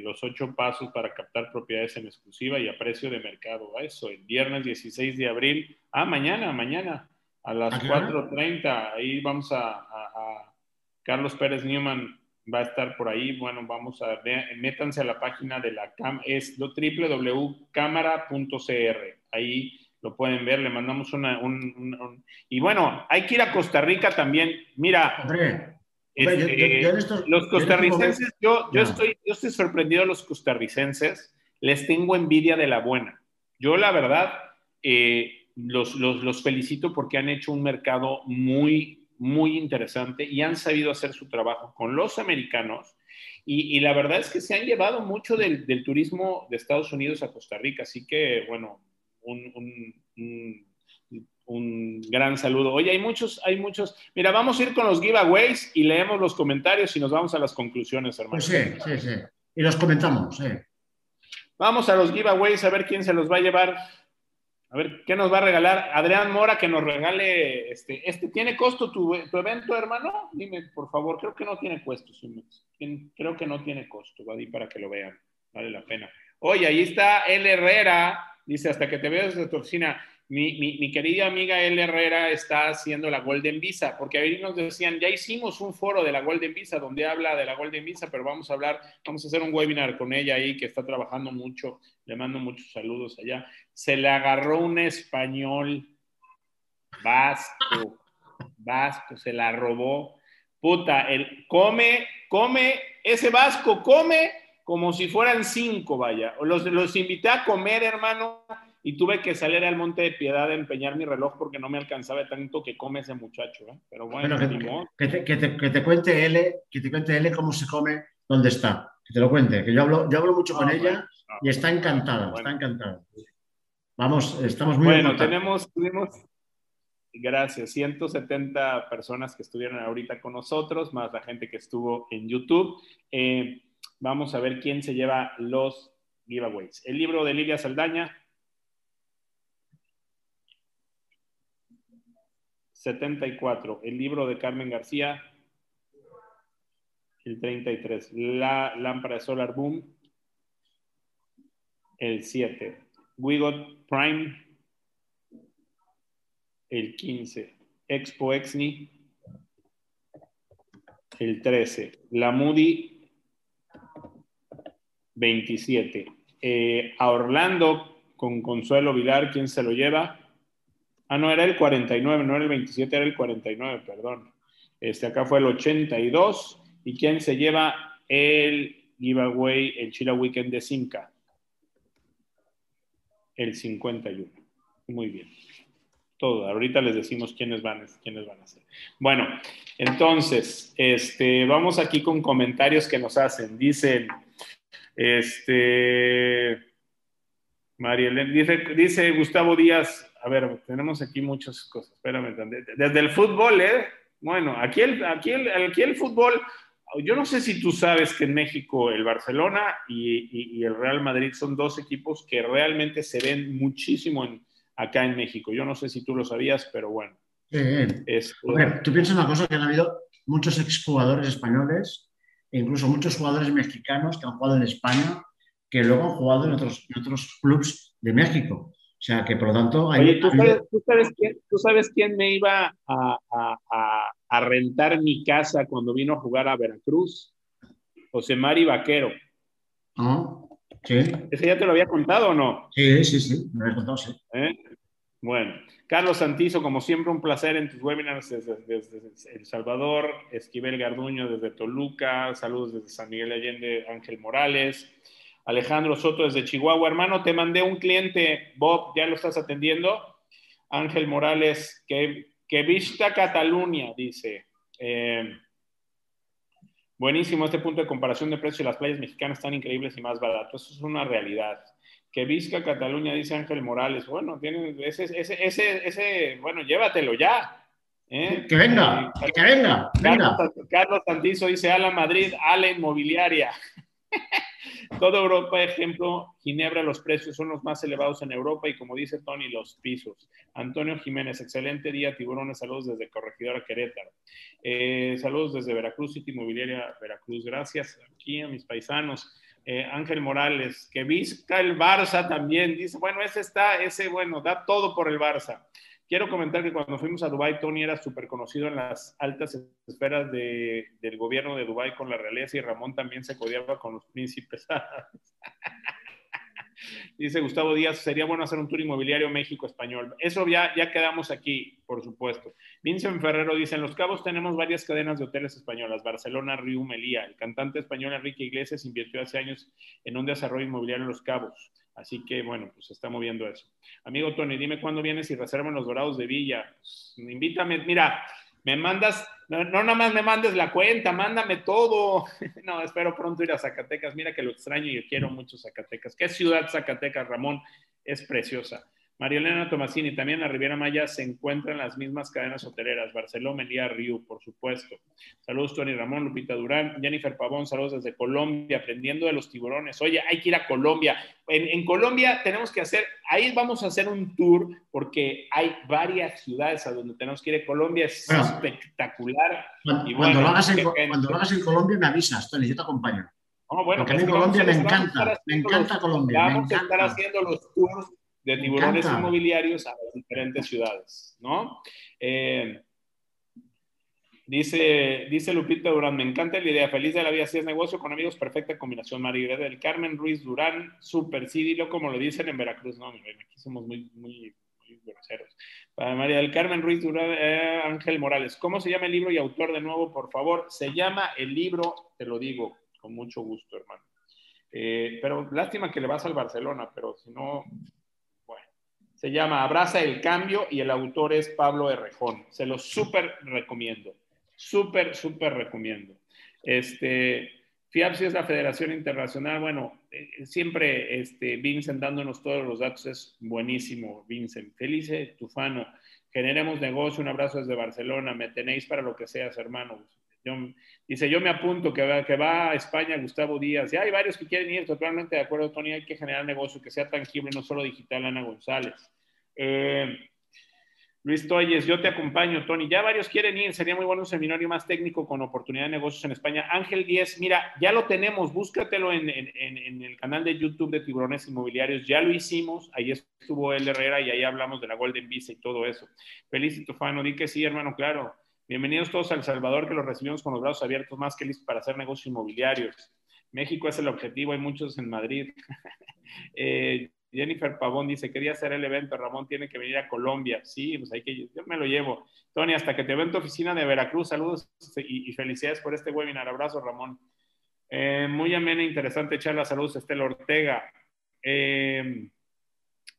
los ocho pasos para captar propiedades en exclusiva y a precio de mercado. Eso, el viernes 16 de abril. Ah, mañana, mañana, a las 4.30. Ahí vamos a, Carlos Pérez Newman va a estar por ahí. Bueno, vamos a ver, métanse a la página de la CAM, es lo www.cámara.cr. Ahí lo pueden ver, le mandamos una... Un, y bueno, hay que ir a Costa Rica también. Mira, este, los costarricenses, yo, yo, estoy, yo estoy sorprendido de los costarricenses, les tengo envidia de la buena. Yo la verdad eh, los, los, los, felicito porque han hecho un mercado muy, muy interesante y han sabido hacer su trabajo con los americanos. Y, y la verdad es que se han llevado mucho del, del, turismo de Estados Unidos a Costa Rica. Así que, bueno, un, un un gran saludo. Oye, hay muchos, hay muchos. Mira, vamos a ir con los giveaways y leemos los comentarios y nos vamos a las conclusiones, hermano. Pues sí, sí, sí. Y los comentamos. Vamos a los giveaways a ver quién se los va a llevar. A ver, ¿qué nos va a regalar? Adrián Mora, que nos regale, este, este ¿tiene costo tu, evento, hermano? Dime, por favor, creo que no tiene costo, creo que no tiene costo, va para que lo vean, vale la pena. Oye, ahí está El Herrera, dice, hasta que te veas desde tu oficina mi, querida amiga El Herrera está haciendo la Golden Visa, porque ahí nos decían, ya hicimos un foro de la Golden Visa donde habla de la Golden Visa, pero vamos a hablar, vamos a hacer un webinar con ella ahí que está trabajando mucho, le mando muchos saludos allá. Se le agarró un español vasco, vasco, se la robó. Puta, el come, come, ese vasco come como si fueran cinco, vaya. Los, los invité a comer, hermano, y tuve que salir al Monte de Piedad a empeñar mi reloj porque no me alcanzaba tanto que come ese muchacho. ¿eh? Pero bueno, que, te, que, te, que, te, cuente él, que te cuente él cómo se come, dónde está. Que te lo cuente, que yo hablo, yo hablo mucho con ah, ella y está encantada, está encantada. Vamos, estamos muy Bueno, tenemos, tuvimos, gracias, 170 personas que estuvieron ahorita con nosotros, más la gente que estuvo en YouTube. Eh, vamos a ver quién se lleva los giveaways. El libro de Lilia Saldaña, 74. El libro de Carmen García, el 33. La lámpara de Solar Boom, el 7. We Got Prime, el 15. Expo Exni, el 13. La Moody, 27. Eh, a Orlando con Consuelo Vilar, ¿quién se lo lleva? Ah, no, era el 49, no era el 27, era el 49, perdón. Este, acá fue el 82. ¿Y quién se lleva el giveaway, el Chila Weekend de Simca? El 51. Muy bien. Todo. Ahorita les decimos quiénes van, quiénes van a ser. Bueno, entonces, este, vamos aquí con comentarios que nos hacen. Dicen, este, María dice, dice Gustavo Díaz, a ver, tenemos aquí muchas cosas. Espérame, desde el fútbol, ¿eh? Bueno, aquí el, aquí, el, aquí el fútbol, yo no sé si tú sabes que en México el Barcelona y, el Real Madrid son dos equipos que realmente se ven muchísimo acá en México. Yo no sé si tú lo sabías, pero bueno. Es, tú piensas una cosa, que han habido muchos exjugadores españoles e incluso muchos jugadores mexicanos que han jugado en España, que luego han jugado en otros, en otros clubes de México. O sea que por lo tanto... Hay, Oye, ¿tú sabes, quién, me iba a, rentar mi casa cuando vino a jugar a Veracruz? José Mari Vaquero. Ah, sí. ¿Ese ya te lo había contado o no? Sí, sí, sí, me lo había contado, sí. ¿Eh? Bueno, Carlos Santizo, como siempre, un placer en tus webinars desde, El Salvador, Esquivel Garduño desde Toluca, saludos desde San Miguel Allende, Ángel Morales, Alejandro Soto desde Chihuahua. Hermano, te mandé un cliente, Bob, ¿ya lo estás atendiendo? Ángel Morales, que, que vista Cataluña, dice. Eh, buenísimo este punto de comparación de precios. Las playas mexicanas están increíbles y más baratas. Eso es una realidad. Que visca Cataluña, dice Ángel Morales. Bueno, tiene ese, ese, ese, ese bueno, llévatelo ya. ¿eh? Que venga, eh, que venga. Carlos, Carlos Santizo dice, Ala Madrid, Ala Inmobiliaria. Toda Europa, ejemplo, Ginebra, los precios son los más elevados en Europa y como dice Tony, los pisos. Antonio Jiménez, excelente día, tiburones, saludos desde Corregidora Querétaro. Eh, saludos desde Veracruz, City Inmobiliaria Veracruz, gracias aquí a mis paisanos. Eh, Ángel Morales, que visca el Barça también, dice, bueno, ese está, ese, bueno, da todo por el Barça. Quiero comentar que cuando fuimos a Dubái, Tony era súper conocido en las altas esferas del gobierno de Dubái con la realeza y Ramón también se codiaba con los príncipes. Dice Gustavo Díaz, sería bueno hacer un tour inmobiliario México-Español. Eso ya, ya quedamos aquí, por supuesto. Vincent Ferrero dice, en Los Cabos tenemos varias cadenas de hoteles españolas, Barcelona, Río, Melía. El cantante español Enrique Iglesias invirtió hace años en un desarrollo inmobiliario en Los Cabos. Así que, bueno, pues se está moviendo eso. Amigo Tony, dime cuándo vienes y reservan los Dorados de Villa. Pues, invítame, mira, me mandas, no, nada más me mandes la cuenta, mándame todo. no, espero pronto ir a Zacatecas. Mira que lo extraño y yo quiero mucho Zacatecas. ¿Qué ciudad Zacatecas, Ramón? Es preciosa. María Elena Tomasini, también en la Riviera Maya se encuentran las mismas cadenas hoteleras, Barcelona, Melía, Río, por supuesto. Saludos, Tony Ramón, Lupita Durán, Jennifer Pavón, saludos desde Colombia, aprendiendo de los tiburones. Oye, hay que ir a Colombia. En, Colombia tenemos que hacer, ahí vamos a hacer un tour porque hay varias ciudades a donde tenemos que ir. Colombia es espectacular. Cuando, lo hagas en, Colombia me avisas, Tony, yo te acompaño. bueno, porque a mí Colombia me encanta, me encanta Colombia. Vamos a estar haciendo los tours de tiburones inmobiliarios a las diferentes ciudades, ¿no? Eh, dice, dice Lupita Durán, me encanta la idea, feliz de la vida, si es negocio con amigos, perfecta combinación. María del Carmen Ruiz Durán, super, sí, dilo como lo dicen en Veracruz, no, aquí somos muy, muy, muy groseros. Para María del Carmen Ruiz Durán, eh, Ángel Morales, ¿cómo se llama el libro y autor de nuevo, por favor? Se llama el libro, te lo digo, con mucho gusto, hermano. Eh, pero lástima que le vas al Barcelona, pero si no, se llama Abraza el Cambio y el autor es Pablo Herrejón. Se lo súper recomiendo. Súper, súper recomiendo. Este, FIAPSI es la Federación Internacional. Bueno, eh, siempre este, Vincent dándonos todos los datos es buenísimo, Vincent. Felice Tufano. Generemos negocio. Un abrazo desde Barcelona. Me tenéis para lo que seas, hermanos. Dice, yo me apunto que va, a España Gustavo Díaz. Ya hay varios que quieren ir, totalmente de acuerdo, Tony. Hay que generar negocio que sea tangible, no solo digital, Ana González. Eh, Luis Toyes, yo te acompaño, Tony. Ya varios quieren ir, sería muy bueno un seminario más técnico con oportunidad de negocios en España. Ángel 10, mira, ya lo tenemos, búscatelo en, el canal de YouTube de Tiburones Inmobiliarios, ya lo hicimos, ahí estuvo el Herrera y ahí hablamos de la Golden Visa y todo eso. Feliz Tufano, di que sí, hermano, claro. Bienvenidos todos a El Salvador, que los recibimos con los brazos abiertos, más que listos para hacer negocios inmobiliarios. México es el objetivo, hay muchos en Madrid. eh, Jennifer Pavón dice, quería hacer el evento, Ramón tiene que venir a Colombia. Sí, pues hay que, yo me lo llevo. Tony, hasta que te veo en tu oficina de Veracruz, saludos y, felicidades por este webinar. Abrazo, Ramón. Eh, muy amena, interesante charla. Saludos, Estela Ortega. Eh,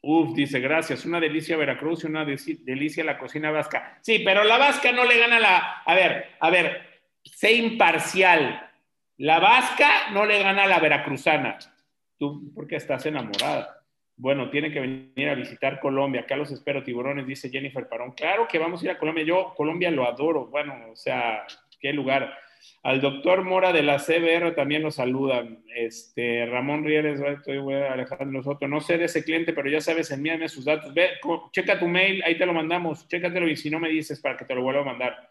uf, dice, gracias. Una delicia Veracruz y una delicia la cocina vasca. Sí, pero la vasca no le gana la... A ver, a ver, sé imparcial. La vasca no le gana a la veracruzana. Tú, porque estás enamorada. Bueno, tiene que venir a visitar Colombia. Acá los espero, tiburones, dice Jennifer Parón. Claro que vamos a ir a Colombia. Yo Colombia lo adoro. Bueno, o sea, qué lugar. Al doctor Mora de la CBR también lo saludan. Este, Ramón Rieles, estoy Alejandro Soto. No sé de ese cliente, pero ya sabes, envíame sus datos. Ve, checa tu mail, ahí te lo mandamos. Chécatelo y si no me dices para que te lo vuelva a mandar.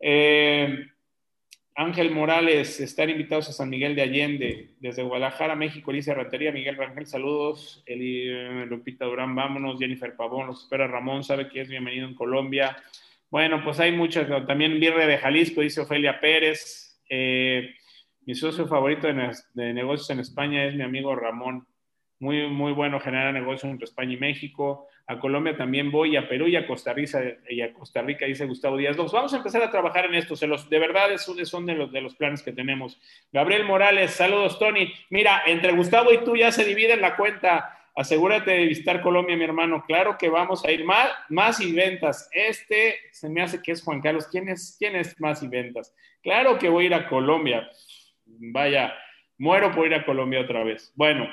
Eh, Ángel Morales, están invitados a San Miguel de Allende, desde Guadalajara, México, Alicia Ratería, Miguel Rangel, saludos, Eli, Lupita Durán, vámonos, Jennifer Pavón, los espera Ramón, sabe que es bienvenido en Colombia. Bueno, pues hay muchas, también Virre de Jalisco, dice Ofelia Pérez. Eh, mi socio favorito de, negocios en España es mi amigo Ramón. Muy, muy bueno generar negocios entre España y México a Colombia también voy, a Perú y a Costa Rica, y a Costa Rica, dice Gustavo Díaz. Dos. Vamos a empezar a trabajar en esto, se los, de verdad son de los, de los planes que tenemos. Gabriel Morales, saludos Tony. Mira, entre Gustavo y tú ya se dividen la cuenta. Asegúrate de visitar Colombia, mi hermano. Claro que vamos a ir más, más y ventas. Este se me hace que es Juan Carlos. ¿Quién es, quién es más y ventas? Claro que voy a ir a Colombia. Vaya, muero por ir a Colombia otra vez. Bueno,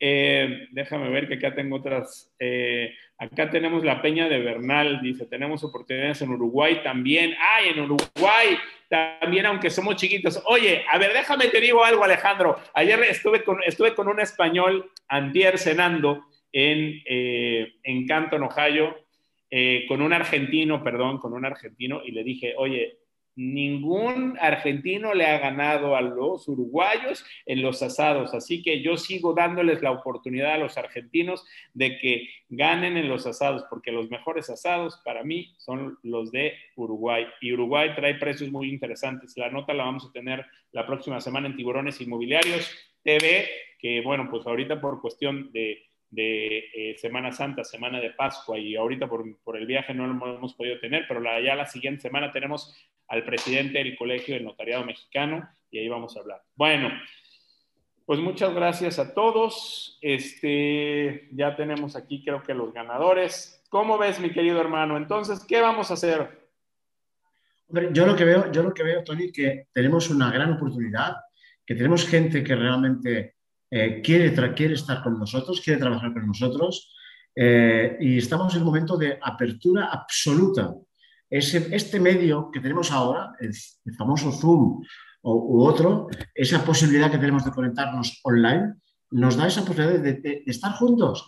eh, déjame ver que acá tengo otras. Eh, acá tenemos la Peña de Bernal, dice, tenemos oportunidades en Uruguay también. ¡Ay, en Uruguay! También, aunque somos chiquitos. Oye, a ver, déjame te digo algo, Alejandro. Ayer estuve con, estuve con un español, antier, cenando en, eh, en Canton, Ohio, con un argentino, perdón, con un argentino, y le dije, oye, ningún argentino le ha ganado a los uruguayos en los asados. Así que yo sigo dándoles la oportunidad a los argentinos de que ganen en los asados, porque los mejores asados para mí son los de Uruguay. Y Uruguay trae precios muy interesantes. La nota la vamos a tener la próxima semana en Tiburones Inmobiliarios TV, que bueno, pues ahorita por cuestión de de eh, Semana Santa, Semana de Pascua y ahorita por, por, el viaje no lo hemos podido tener, pero ya la siguiente semana tenemos al presidente del Colegio del Notariado Mexicano y ahí vamos a hablar. Bueno, pues muchas gracias a todos. Este, ya tenemos aquí creo que los ganadores. ¿Cómo ves, mi querido hermano? Entonces, ¿qué vamos a hacer? yo lo que veo, yo lo que veo, Tony, que tenemos una gran oportunidad, que tenemos gente que realmente eh, quiere, quiere estar con nosotros, quiere trabajar con nosotros, eh, y estamos en un momento de apertura absoluta este medio que tenemos ahora, el, famoso Zoom o, u otro, esa posibilidad que tenemos de conectarnos online, nos da esa posibilidad de, estar juntos.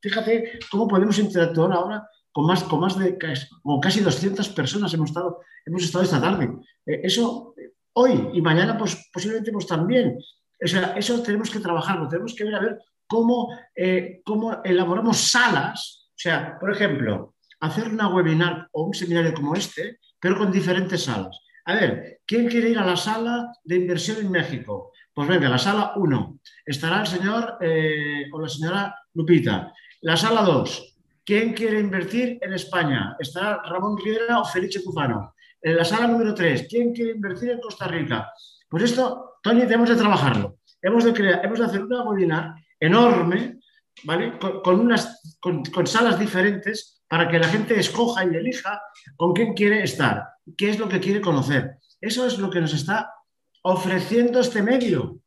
fíjate cómo podemos interactuar ahora con más, con más de con casi 200 personas hemos estado, hemos estado esta tarde. Eh, eso hoy y mañana pues, posiblemente pues también. O sea, eso tenemos que trabajarlo, tenemos que ver a ver cómo, eh, cómo elaboramos salas. O sea, por ejemplo, hacer una webinar o un seminario como este, pero con diferentes salas. A ver, ¿quién quiere ir a la sala de inversión en México? Pues venga, la sala 1. Estará el señor eh, o la señora Lupita. La sala 2. ¿Quién quiere invertir en España? Estará Ramón Rivera o Felice Cufano. En la sala número 3. ¿Quién quiere invertir en Costa Rica? Pues esto, Tony, tenemos de trabajarlo. Hemos de, crear, hemos de hacer una webinar enorme, ¿vale? Con, unas, con salas diferentes para que la gente escoja y elija con quién quiere estar, qué es lo que quiere conocer. Eso es lo que nos está ofreciendo este medio.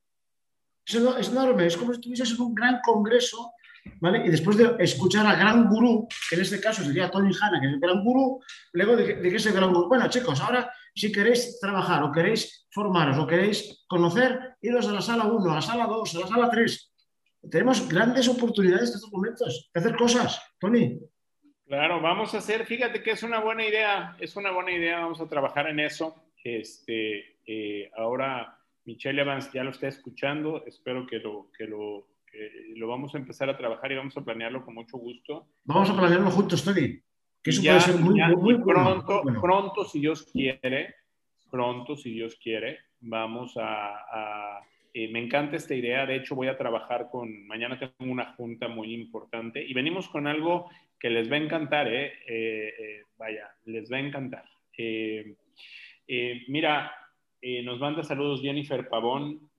Eso es enorme, es como si estuvieses en un gran congreso, ¿vale? Y después de escuchar al gran gurú, que en este caso sería Tony Hanna, que es el gran gurú, luego de, de que es el gran gurú. Bueno, chicos, ahora si queréis trabajar o queréis formaros o queréis conocer, iros a la sala 1, a la sala 2, a la sala 3. Tenemos grandes oportunidades en estos momentos de hacer cosas, Tony. Claro, vamos a hacer, fíjate que es una buena idea, es una buena idea, vamos a trabajar en eso. Este, eh, ahora Michelle Evans ya lo está escuchando, espero que lo, que lo, lo vamos a empezar a trabajar y vamos a planearlo con mucho gusto. Vamos a planearlo juntos, Tony. Que eso puede ser muy, muy, pronto, pronto, si Dios quiere, pronto, si Dios quiere, vamos a eh, me encanta esta idea, de hecho voy a trabajar con, mañana tengo una junta muy importante y venimos con algo que les va a encantar, ¿eh? eh vaya, les va a encantar. Eh, mira, nos manda saludos Jennifer Pavón,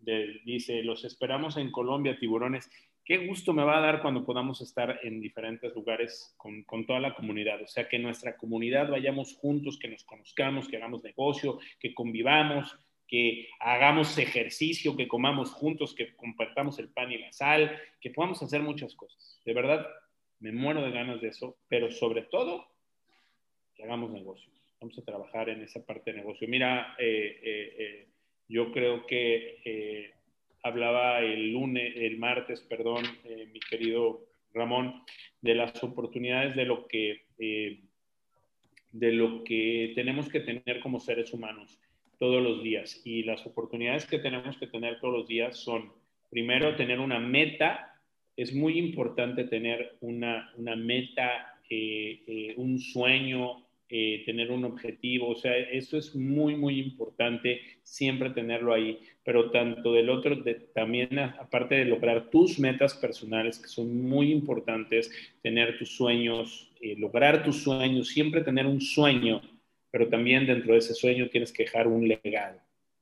dice, los esperamos en Colombia, tiburones. Qué gusto me va a dar cuando podamos estar en diferentes lugares con, con, toda la comunidad. O sea, que nuestra comunidad vayamos juntos, que nos conozcamos, que hagamos negocio, que convivamos, que hagamos ejercicio, que comamos juntos, que compartamos el pan y la sal, que podamos hacer muchas cosas. De verdad, me muero de ganas de eso, pero sobre todo, que hagamos negocios. Vamos a trabajar en esa parte de negocio. Mira, eh, eh, eh, yo creo que hablaba el lunes, el martes, perdón, mi querido Ramón, de las oportunidades de lo que de lo que tenemos que tener como seres humanos todos los días. Y las oportunidades que tenemos que tener todos los días son, primero, tener una meta. Es muy importante tener una, una meta, eh, eh, un sueño, eh, tener un objetivo, o sea, eso es muy, muy importante, siempre tenerlo ahí, pero tanto del otro, también aparte de lograr tus metas personales, que son muy importantes, tener tus sueños, eh, lograr tus sueños, siempre tener un sueño, pero también dentro de ese sueño tienes que dejar un legado.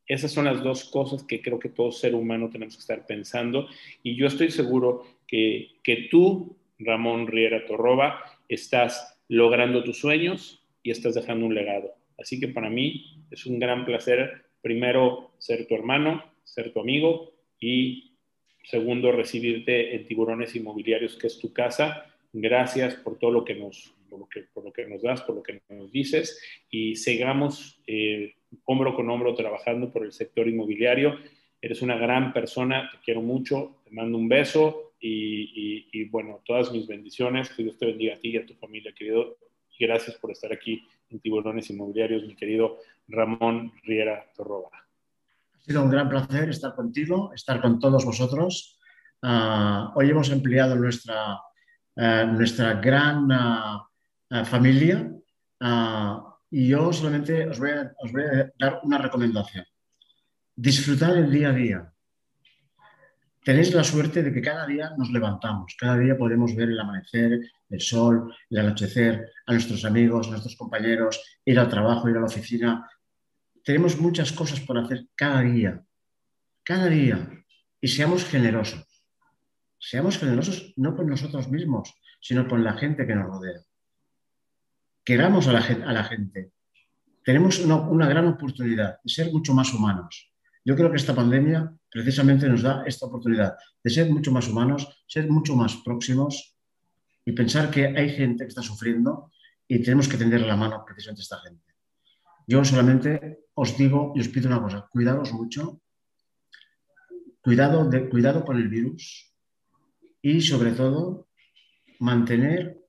Esas son las dos cosas que creo que todo ser humano tenemos que estar pensando y yo estoy seguro que, que tú, Ramón Riera Torroba, estás logrando tus sueños, y estás dejando un legado. Así que para mí es un gran placer, primero, ser tu hermano, ser tu amigo y segundo, recibirte en Tiburones Inmobiliarios, que es tu casa. Gracias por todo lo que nos, por lo que, por lo que nos das, por lo que nos dices y sigamos eh, hombro con hombro trabajando por el sector inmobiliario. Eres una gran persona, te quiero mucho, te mando un beso y, y bueno, todas mis bendiciones. Que Dios te bendiga a ti y a tu familia, querido gracias por estar aquí en Tiburones Inmobiliarios, mi querido Ramón Riera Torroba. Ha sido un gran placer estar contigo, estar con todos vosotros. Ah, hoy hemos empleado nuestra, eh, nuestra gran ah, ah, familia y yo solamente os voy, a, os voy a dar una recomendación. Disfrutar el día a día tenéis la suerte de que cada día nos levantamos, cada día podemos ver el amanecer, el sol, el anochecer, a nuestros amigos, a nuestros compañeros, ir al trabajo, ir a la oficina. Tenemos muchas cosas por hacer cada día, cada día. Y seamos generosos. Seamos generosos no con nosotros mismos, sino con la gente que nos rodea. Queramos a la, gente. Tenemos una gran oportunidad de ser mucho más humanos. Yo creo que esta pandemia precisamente nos da esta oportunidad de ser mucho más humanos, ser mucho más próximos y pensar que hay gente que está sufriendo y tenemos que tender la mano precisamente a esta gente. Yo solamente os digo y os pido una cosa, cuidados mucho, cuidado, de, cuidado con el virus y sobre todo mantener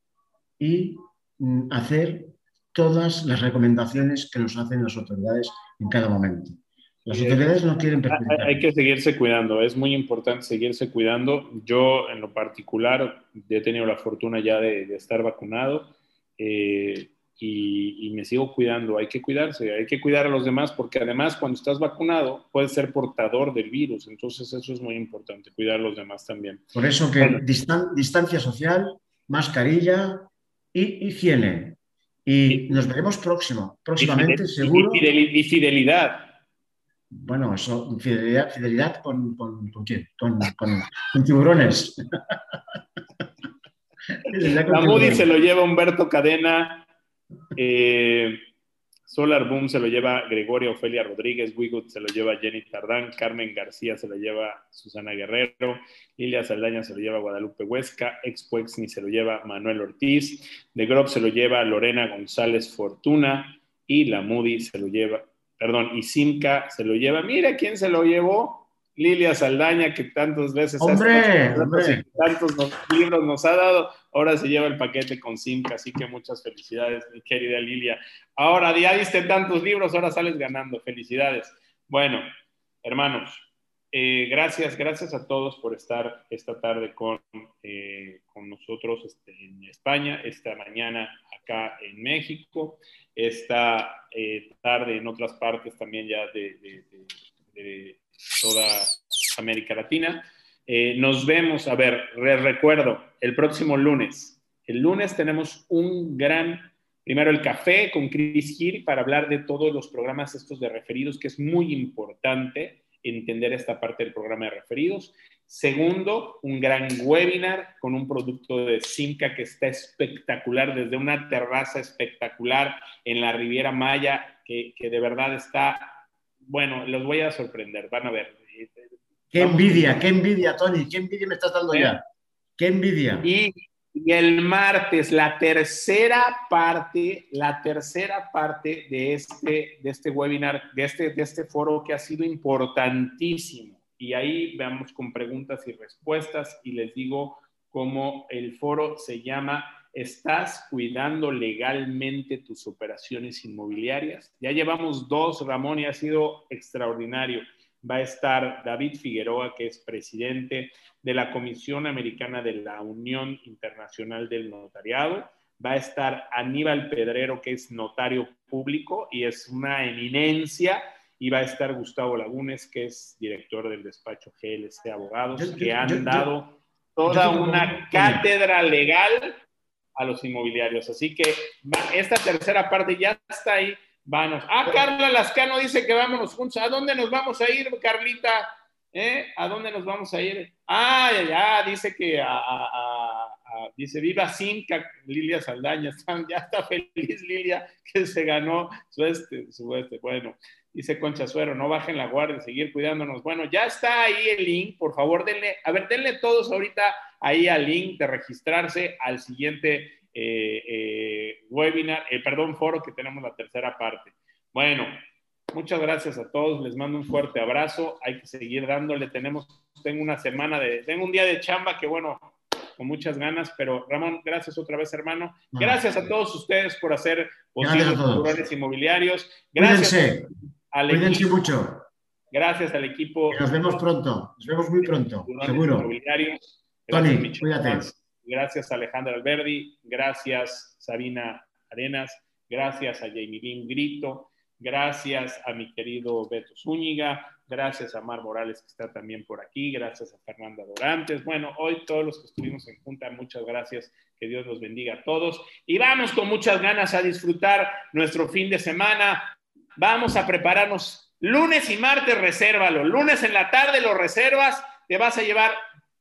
y mm, hacer todas las recomendaciones que nos hacen las autoridades en cada momento. Las autoridades no quieren perjudicar. Hay que seguirse cuidando, es muy importante seguirse cuidando. Yo, en lo particular, he tenido la fortuna ya de, estar vacunado eh, y, me sigo cuidando. Hay que cuidarse, hay que cuidar a los demás porque además cuando estás vacunado puedes ser portador del virus. Entonces eso es muy importante, cuidar a los demás también. Por eso que distancia social, mascarilla y higiene. Y, nos veremos próximo, próximamente, seguro. y fidelidad bueno, eso, fidelidad, fidelidad con, con, con quién? Con, tiburones. La Moody se lo lleva Humberto Cadena, eh, Solar Boom se lo lleva Gregoria Ofelia Rodríguez, Wigut se lo lleva Jenny Tardán, Carmen García se lo lleva Susana Guerrero, Lilia Saldaña se lo lleva Guadalupe Huesca, Expo Exni se lo lleva Manuel Ortiz, De Grob se lo lleva Lorena González Fortuna y la Moody se lo lleva perdón, y Simca se lo lleva. Mira quién se lo llevó. Lilia Saldaña, que tantas veces ¡Hombre, tantos libros nos ha dado, ahora se lleva el paquete con Simca, así que muchas felicidades, mi querida Lilia. Ahora ya diste tantos libros, ahora sales ganando, felicidades. Bueno, hermanos, eh, gracias, gracias a todos por estar esta tarde con, eh, con nosotros este, en España, esta mañana acá en México esta eh, tarde en otras partes también ya de, toda América Latina. Eh, nos vemos, a ver, recuerdo, el próximo lunes. El lunes tenemos un gran, primero el café con Chris Giri para hablar de todos los programas estos de referidos, que es muy importante entender esta parte del programa de referidos. Segundo, un gran webinar con un producto de Simca que está espectacular, desde una terraza espectacular en la Riviera Maya, que, de verdad está, bueno, los voy a sorprender, van a ver. Qué envidia, qué envidia, Tony, qué envidia me estás dando ya. Qué envidia. Y, y, el martes, la tercera parte, la tercera parte de este, de este webinar, de este, de este foro que ha sido importantísimo y ahí veamos con preguntas y respuestas y les digo cómo el foro se llama ¿Estás cuidando legalmente tus operaciones inmobiliarias? Ya llevamos dos, Ramón, y ha sido extraordinario. Va a estar David Figueroa, que es presidente de la Comisión Americana de la Unión Internacional del Notariado. Va a estar Aníbal Pedrero, que es notario público y es una eminencia. Y va a estar Gustavo Lagunes, que es director del despacho GLC Abogados, que han dado toda una cátedra legal a los inmobiliarios. Así que esta tercera parte ya está ahí. Vamos. Ah, Carla Lascano dice que vámonos juntos. ¿A dónde nos vamos a ir, Carlita? ¿Eh? ¿A dónde nos vamos a ir? Ah, ya, ya, dice que a, dice viva Simca, Lilia Saldaña, ya está feliz Lilia que se ganó su este, su este. Bueno, dice Concha Suero, no bajen la guardia, seguir cuidándonos. Bueno, ya está ahí el link, por favor, denle, a ver, denle todos ahorita ahí al link de registrarse al siguiente eh, eh, webinar, eh, perdón, foro que tenemos la tercera parte. Bueno, muchas gracias a todos, les mando un fuerte abrazo, hay que seguir dándole, tenemos, tengo una semana de, tengo un día de chamba que bueno, con muchas ganas, pero Ramón, gracias otra vez, hermano. Gracias a todos ustedes por hacer posibles los inmobiliarios. Gracias al equipo. mucho. Gracias al equipo. Nos vemos pronto, nos vemos muy pronto, seguro. Tony, cuídate. Gracias a Alejandra Alberdi, gracias Sabina Arenas, gracias a Jamie Lynn Grito, gracias a mi querido Beto Zúñiga, gracias a Mar Morales que está también por aquí, gracias a Fernanda Dorantes. Bueno, hoy todos los que estuvimos en junta, muchas gracias, que Dios los bendiga a todos. Y vamos con muchas ganas a disfrutar nuestro fin de semana. Vamos a prepararnos lunes y martes, resérvalo. Lunes en la tarde lo reservas, te vas a llevar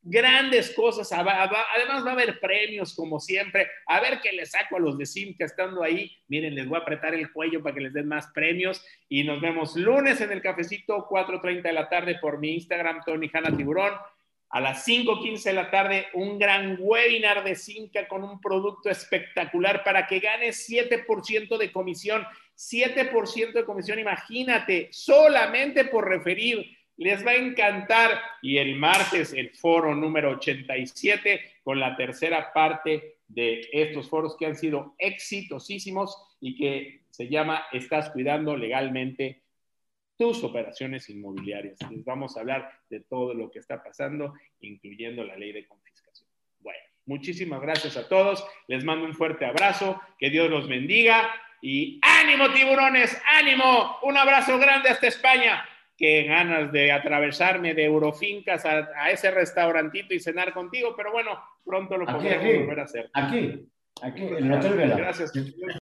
grandes cosas. Además va a haber premios como siempre. A ver qué les saco a los de Simca estando ahí. Miren, les voy a apretar el cuello para que les den más premios. Y nos vemos lunes en el cafecito, 4.30 de la tarde por mi Instagram, Tony Hanna Tiburón. A las 5.15 de la tarde, un gran webinar de Simca con un producto espectacular para que ganes 7% de comisión. 7% de comisión, imagínate, solamente por referir les va a encantar. Y el martes el foro número 87 con la tercera parte de estos foros que han sido exitosísimos y que se llama Estás cuidando legalmente tus operaciones inmobiliarias. Les vamos a hablar de todo lo que está pasando, incluyendo la ley de confiscación. Bueno, muchísimas gracias a todos. Les mando un fuerte abrazo. Que Dios los bendiga. Y ánimo, tiburones, ánimo. Un abrazo grande hasta España qué ganas de atravesarme de Eurofincas a, ese restaurantito y cenar contigo, pero bueno, pronto lo podremos volver a hacer. Aquí, aquí, en el Hotel Vela. Gracias.